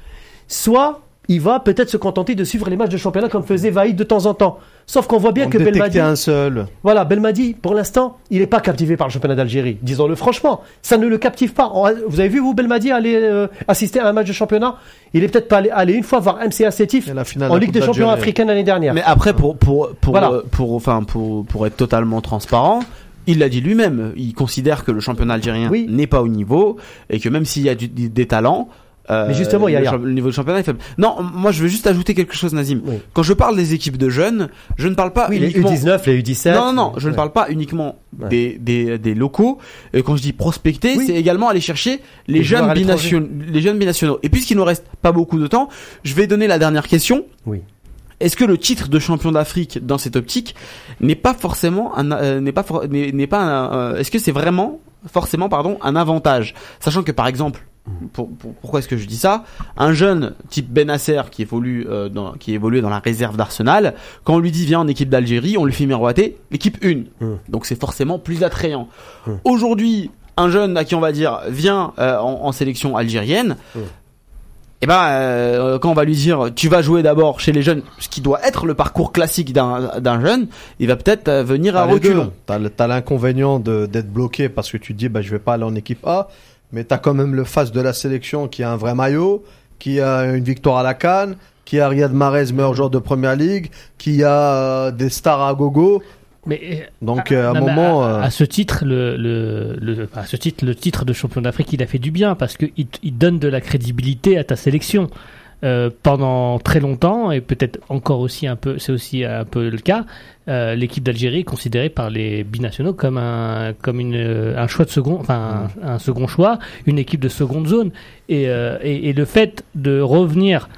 Soit il va peut-être se contenter de suivre les matchs de championnat comme faisait Vaïd de temps en temps. Sauf qu'on voit bien que Belmadi. un seul. Voilà, Belmadi, pour l'instant, il n'est pas captivé par le championnat d'Algérie. Disons-le franchement, ça ne le captive pas. Vous avez vu, vous, Belmadi, aller euh, assister à un match de championnat? Il est peut-être pas allé, une fois voir MCA Sétif en Ligue des champions africaine l'année dernière. Mais après, pour, pour, pour, euh, pour, enfin, pour, pour être totalement transparent, il l'a dit lui-même, il considère que le championnat algérien n'est pas au niveau et que même s'il y a des talents, euh, mais justement, il y a le, niveau de championnat est faible. Non, moi je veux juste ajouter quelque chose, Nazim. Quand je parle des équipes de jeunes, je ne parle pas uniquement... les U19, les U17. Non, non, je ne parle pas uniquement des, des, des locaux. Et quand je dis prospecter, c'est également aller chercher les, jeunes binationaux, les jeunes binationaux. Et puisqu'il nous reste pas beaucoup de temps, je vais donner la dernière question. Oui. Est-ce que le titre de champion d'Afrique dans cette optique n'est pas forcément un euh, n'est pas n'est pas euh, est-ce que c'est vraiment forcément pardon un avantage? Sachant que par exemple pourquoi est-ce que je dis ça? Un jeune type Benasser qui évolue euh, dans, qui évolue dans la réserve d'Arsenal, quand on lui dit viens en équipe d'Algérie, on lui fait miroiter l'équipe 1. Hum. Donc c'est forcément plus attrayant. Hum. Aujourd'hui, un jeune à qui on va dire viens euh, en, sélection algérienne, et hum. eh ben euh, quand on va lui dire tu vas jouer d'abord chez les jeunes, ce qui doit être le parcours classique d'un jeune, il va peut-être venir à reculons. T'as l'inconvénient d'être bloqué parce que tu te dis bah je vais pas aller en équipe A mais tu as quand même le face de la sélection qui a un vrai maillot, qui a une victoire à la Cannes, qui a Riyad Mahrez, meilleur joueur de première ligue, qui a euh, des stars à gogo. Mais euh, donc à, un moment, à, ce titre, le, le, à ce titre, le titre de champion d'Afrique, il a fait du bien parce qu'il il donne de la crédibilité à ta sélection. Euh, pendant très longtemps et peut-être encore aussi un peu, c'est aussi un peu le cas. Euh, l'équipe d'Algérie est considérée par les binationaux comme un comme une un choix de second, enfin un, second choix, une équipe de seconde zone et, euh, et, et le fait de revenir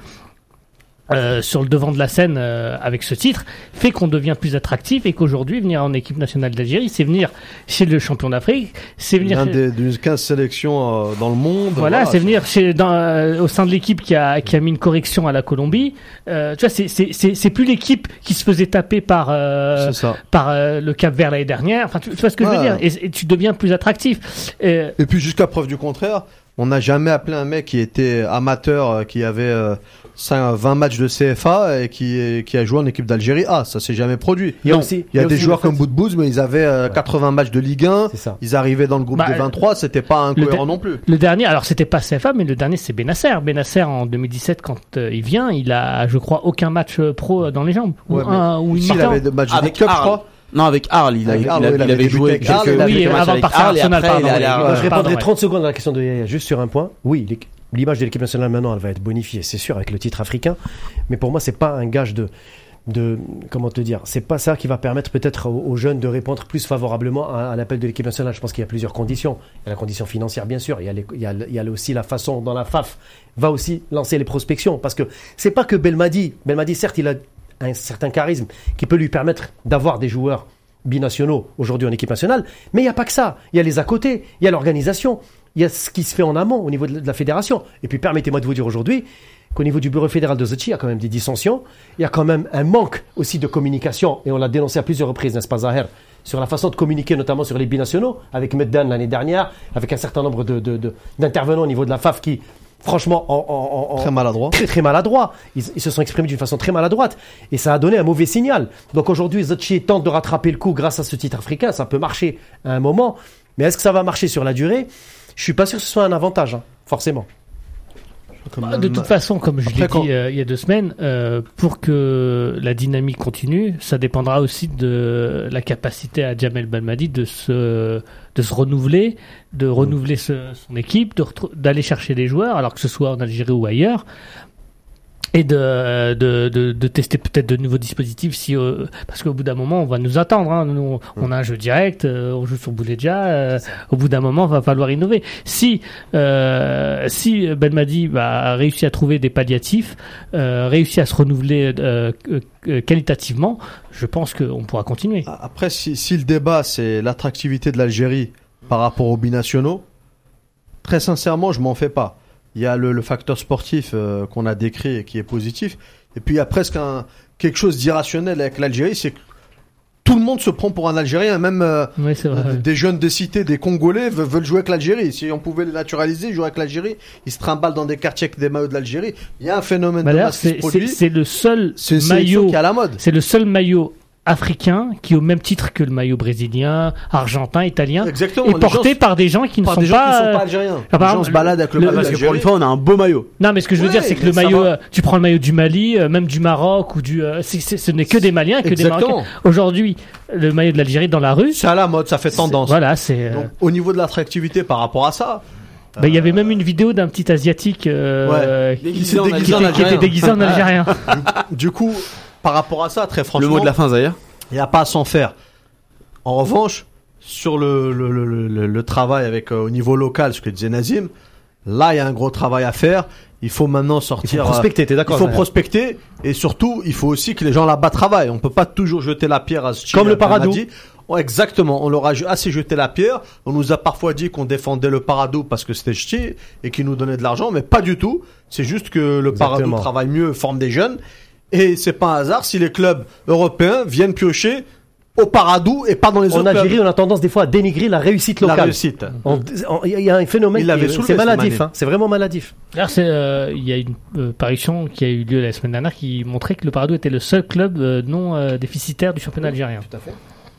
euh, sur le devant de la scène euh, avec ce titre fait qu'on devient plus attractif et qu'aujourd'hui venir en équipe nationale d'Algérie c'est venir chez le champion d'Afrique c'est venir chez... d'une 15 sélections euh, dans le monde voilà, c'est venir chez dans, au sein de l'équipe qui a qui a mis une correction à la Colombie. Tu vois c'est c'est c'est plus l'équipe qui se faisait taper par par le Cap Vert l'année dernière. Enfin tu, vois ce que je veux dire? Et, tu deviens plus attractif. Et, et puis jusqu'à preuve du contraire on n'a jamais appelé un mec qui était amateur, qui avait 20 matchs de CFA et qui, qui a joué en équipe d'Algérie. Ah, ça s'est jamais produit. Il y a, aussi, il y a, des joueurs comme Boudbouz, mais ils avaient 80 euh, matchs de Ligue 1. Ils arrivaient dans le groupe bah, des 23, c'était pas incohérent non plus. Le dernier, alors c'était pas CFA, mais le dernier c'est Benasser. Benasser en 2017, quand euh, il vient, il a, je crois, aucun match euh, pro dans les jambes. ou un, ou une il avait des matchs avec Cup, je crois. Non, avec Arles, il, il, avait, joué avec quelques, oui, avant de partir Arsenal, pardon. Je répondrai 30 secondes à la question de Yaya, juste sur un point. Oui, l'image de l'équipe nationale maintenant, elle va être bonifiée, c'est sûr, avec le titre africain. Mais pour moi, c'est pas un gage de de comment te dire, c'est pas ça qui va permettre peut-être aux, jeunes de répondre plus favorablement à, l'appel de l'équipe nationale. Je pense qu'il y a plusieurs conditions. Il y a la condition financière, bien sûr. Il y a, il y a, il y a aussi la façon dont la FAF va aussi lancer les prospections, parce que c'est pas que Belmadi. Belmadi, certes, il a un certain charisme qui peut lui permettre d'avoir des joueurs binationaux aujourd'hui en équipe nationale, mais il n'y a pas que ça. Il y a les à côté, il y a l'organisation, il y a ce qui se fait en amont au niveau de la fédération. Et puis permettez-moi de vous dire aujourd'hui qu'au niveau du bureau fédéral de Zachi, il y a quand même des dissensions, il y a quand même un manque aussi de communication, et on l'a dénoncé à plusieurs reprises, n'est-ce pas Zahir, sur la façon de communiquer, notamment sur les binationaux, avec Meddan l'année dernière, avec un certain nombre d'intervenants au niveau de la FAF qui, franchement, en, très maladroit. Très, très maladroit. Ils, se sont exprimés d'une façon très maladroite. Et ça a donné un mauvais signal. Donc aujourd'hui, Zachi tente de rattraper le coup grâce à ce titre africain. Ça peut marcher à un moment. Mais est-ce que ça va marcher sur la durée? Je suis pas sûr que ce soit un avantage, hein, forcément. Bah, de toute façon, comme je l'ai dit euh, il y a deux semaines, euh, pour que la dynamique continue, ça dépendra aussi de la capacité à Jamel Balmadi de se, de se renouveler, de renouveler son équipe, d'aller chercher des joueurs, alors que ce soit en Algérie ou ailleurs et de, de, de, de tester peut-être de nouveaux dispositifs si euh, parce qu'au bout d'un moment on va nous attendre hein. nous, on a un jeu direct euh, on joue sur Bouledja euh, au bout d'un moment il va falloir innover. Si si Belmadi a réussi à trouver des palliatifs réussi à se renouveler qualitativement je pense qu'on pourra continuer. Après si, si le débat c'est l'attractivité de l'Algérie par rapport aux binationaux très sincèrement je m'en fais pas il y a le, facteur sportif euh, qu'on a décrit et qui est positif. Et puis il y a presque un, quelque chose d'irrationnel avec l'Algérie, c'est que tout le monde se prend pour un Algérien, même euh, des jeunes des cités, des Congolais veulent, jouer avec l'Algérie. Si on pouvait les naturaliser, jouer avec l'Algérie, ils se trimballent dans des quartiers avec des maillots de l'Algérie. Il y a un phénomène bah, de masse C'est le seul maillot qui à la mode. C'est le seul maillot africain qui au même titre que le maillot brésilien, argentin, italien Exactement, est porté par des gens qui ne sont, des pas, gens qui sont pas algériens. les gens se baladent avec le, maillot parce que pour une fois on a un beau maillot. Non mais ce que je veux dire c'est que le maillot euh, tu prends le maillot du Mali, euh, même du Maroc ou du euh, ce n'est que des Maliens que des Marocains. Aujourd'hui, le maillot de l'Algérie dans la rue, c'est à la mode, ça fait tendance. Voilà, c'est au niveau de l'attractivité par rapport à ça, bah, il y avait même une vidéo d'un petit asiatique euh, qui, était déguisé en algérien. du, coup, par rapport à ça, très franchement. Le mot de la fin, d'ailleurs. Il n'y a pas à s'en faire. En revanche, sur le, le, le, le travail avec euh, au niveau local, ce que disait Nazim, là il y a un gros travail à faire. Il faut maintenant sortir. Il faut prospecter, t'es d'accord Il faut prospecter et surtout il faut aussi que les gens là-bas travaillent. On peut pas toujours jeter la pierre à ce Comme le Paradou. exactement, on leur a assez jeté la pierre. On nous a parfois dit qu'on défendait le Paradou parce que c'était ch'ti et qu'il nous donnait de l'argent, mais pas du tout. C'est juste que le Paradou travaille mieux, forme des jeunes et c'est pas un hasard si les clubs européens viennent piocher au Paradou et pas dans les autres clubs. En Algérie, on a tendance des fois à dénigrer la réussite locale. La réussite. Il y a un phénomène, c'est maladif, hein. c'est vraiment maladif. Euh, il y a une euh, parution qui a eu lieu la semaine dernière qui montrait que le Paradou était le seul club euh, non déficitaire du championnat algérien. Tout à fait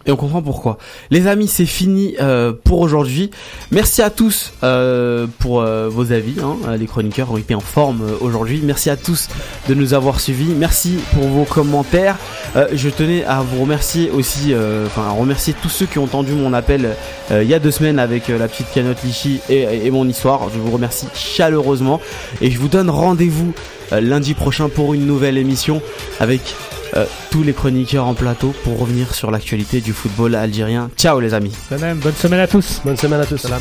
et on comprend pourquoi. Les amis, c'est fini euh, pour aujourd'hui. Merci à tous euh, pour euh, vos avis. Hein. Les chroniqueurs ont été en forme aujourd'hui. Merci à tous de nous avoir suivis. Merci pour vos commentaires. je tenais à vous remercier aussi, enfin à remercier tous ceux qui ont entendu mon appel il y a deux semaines avec la petite canotte Lichy et, et, mon histoire. Je vous remercie chaleureusement et je vous donne rendez-vous lundi prochain pour une nouvelle émission avec euh, tous les chroniqueurs en plateau pour revenir sur l'actualité du football algérien. Ciao les amis. bonne semaine à tous. Bonne semaine à tous. Salam.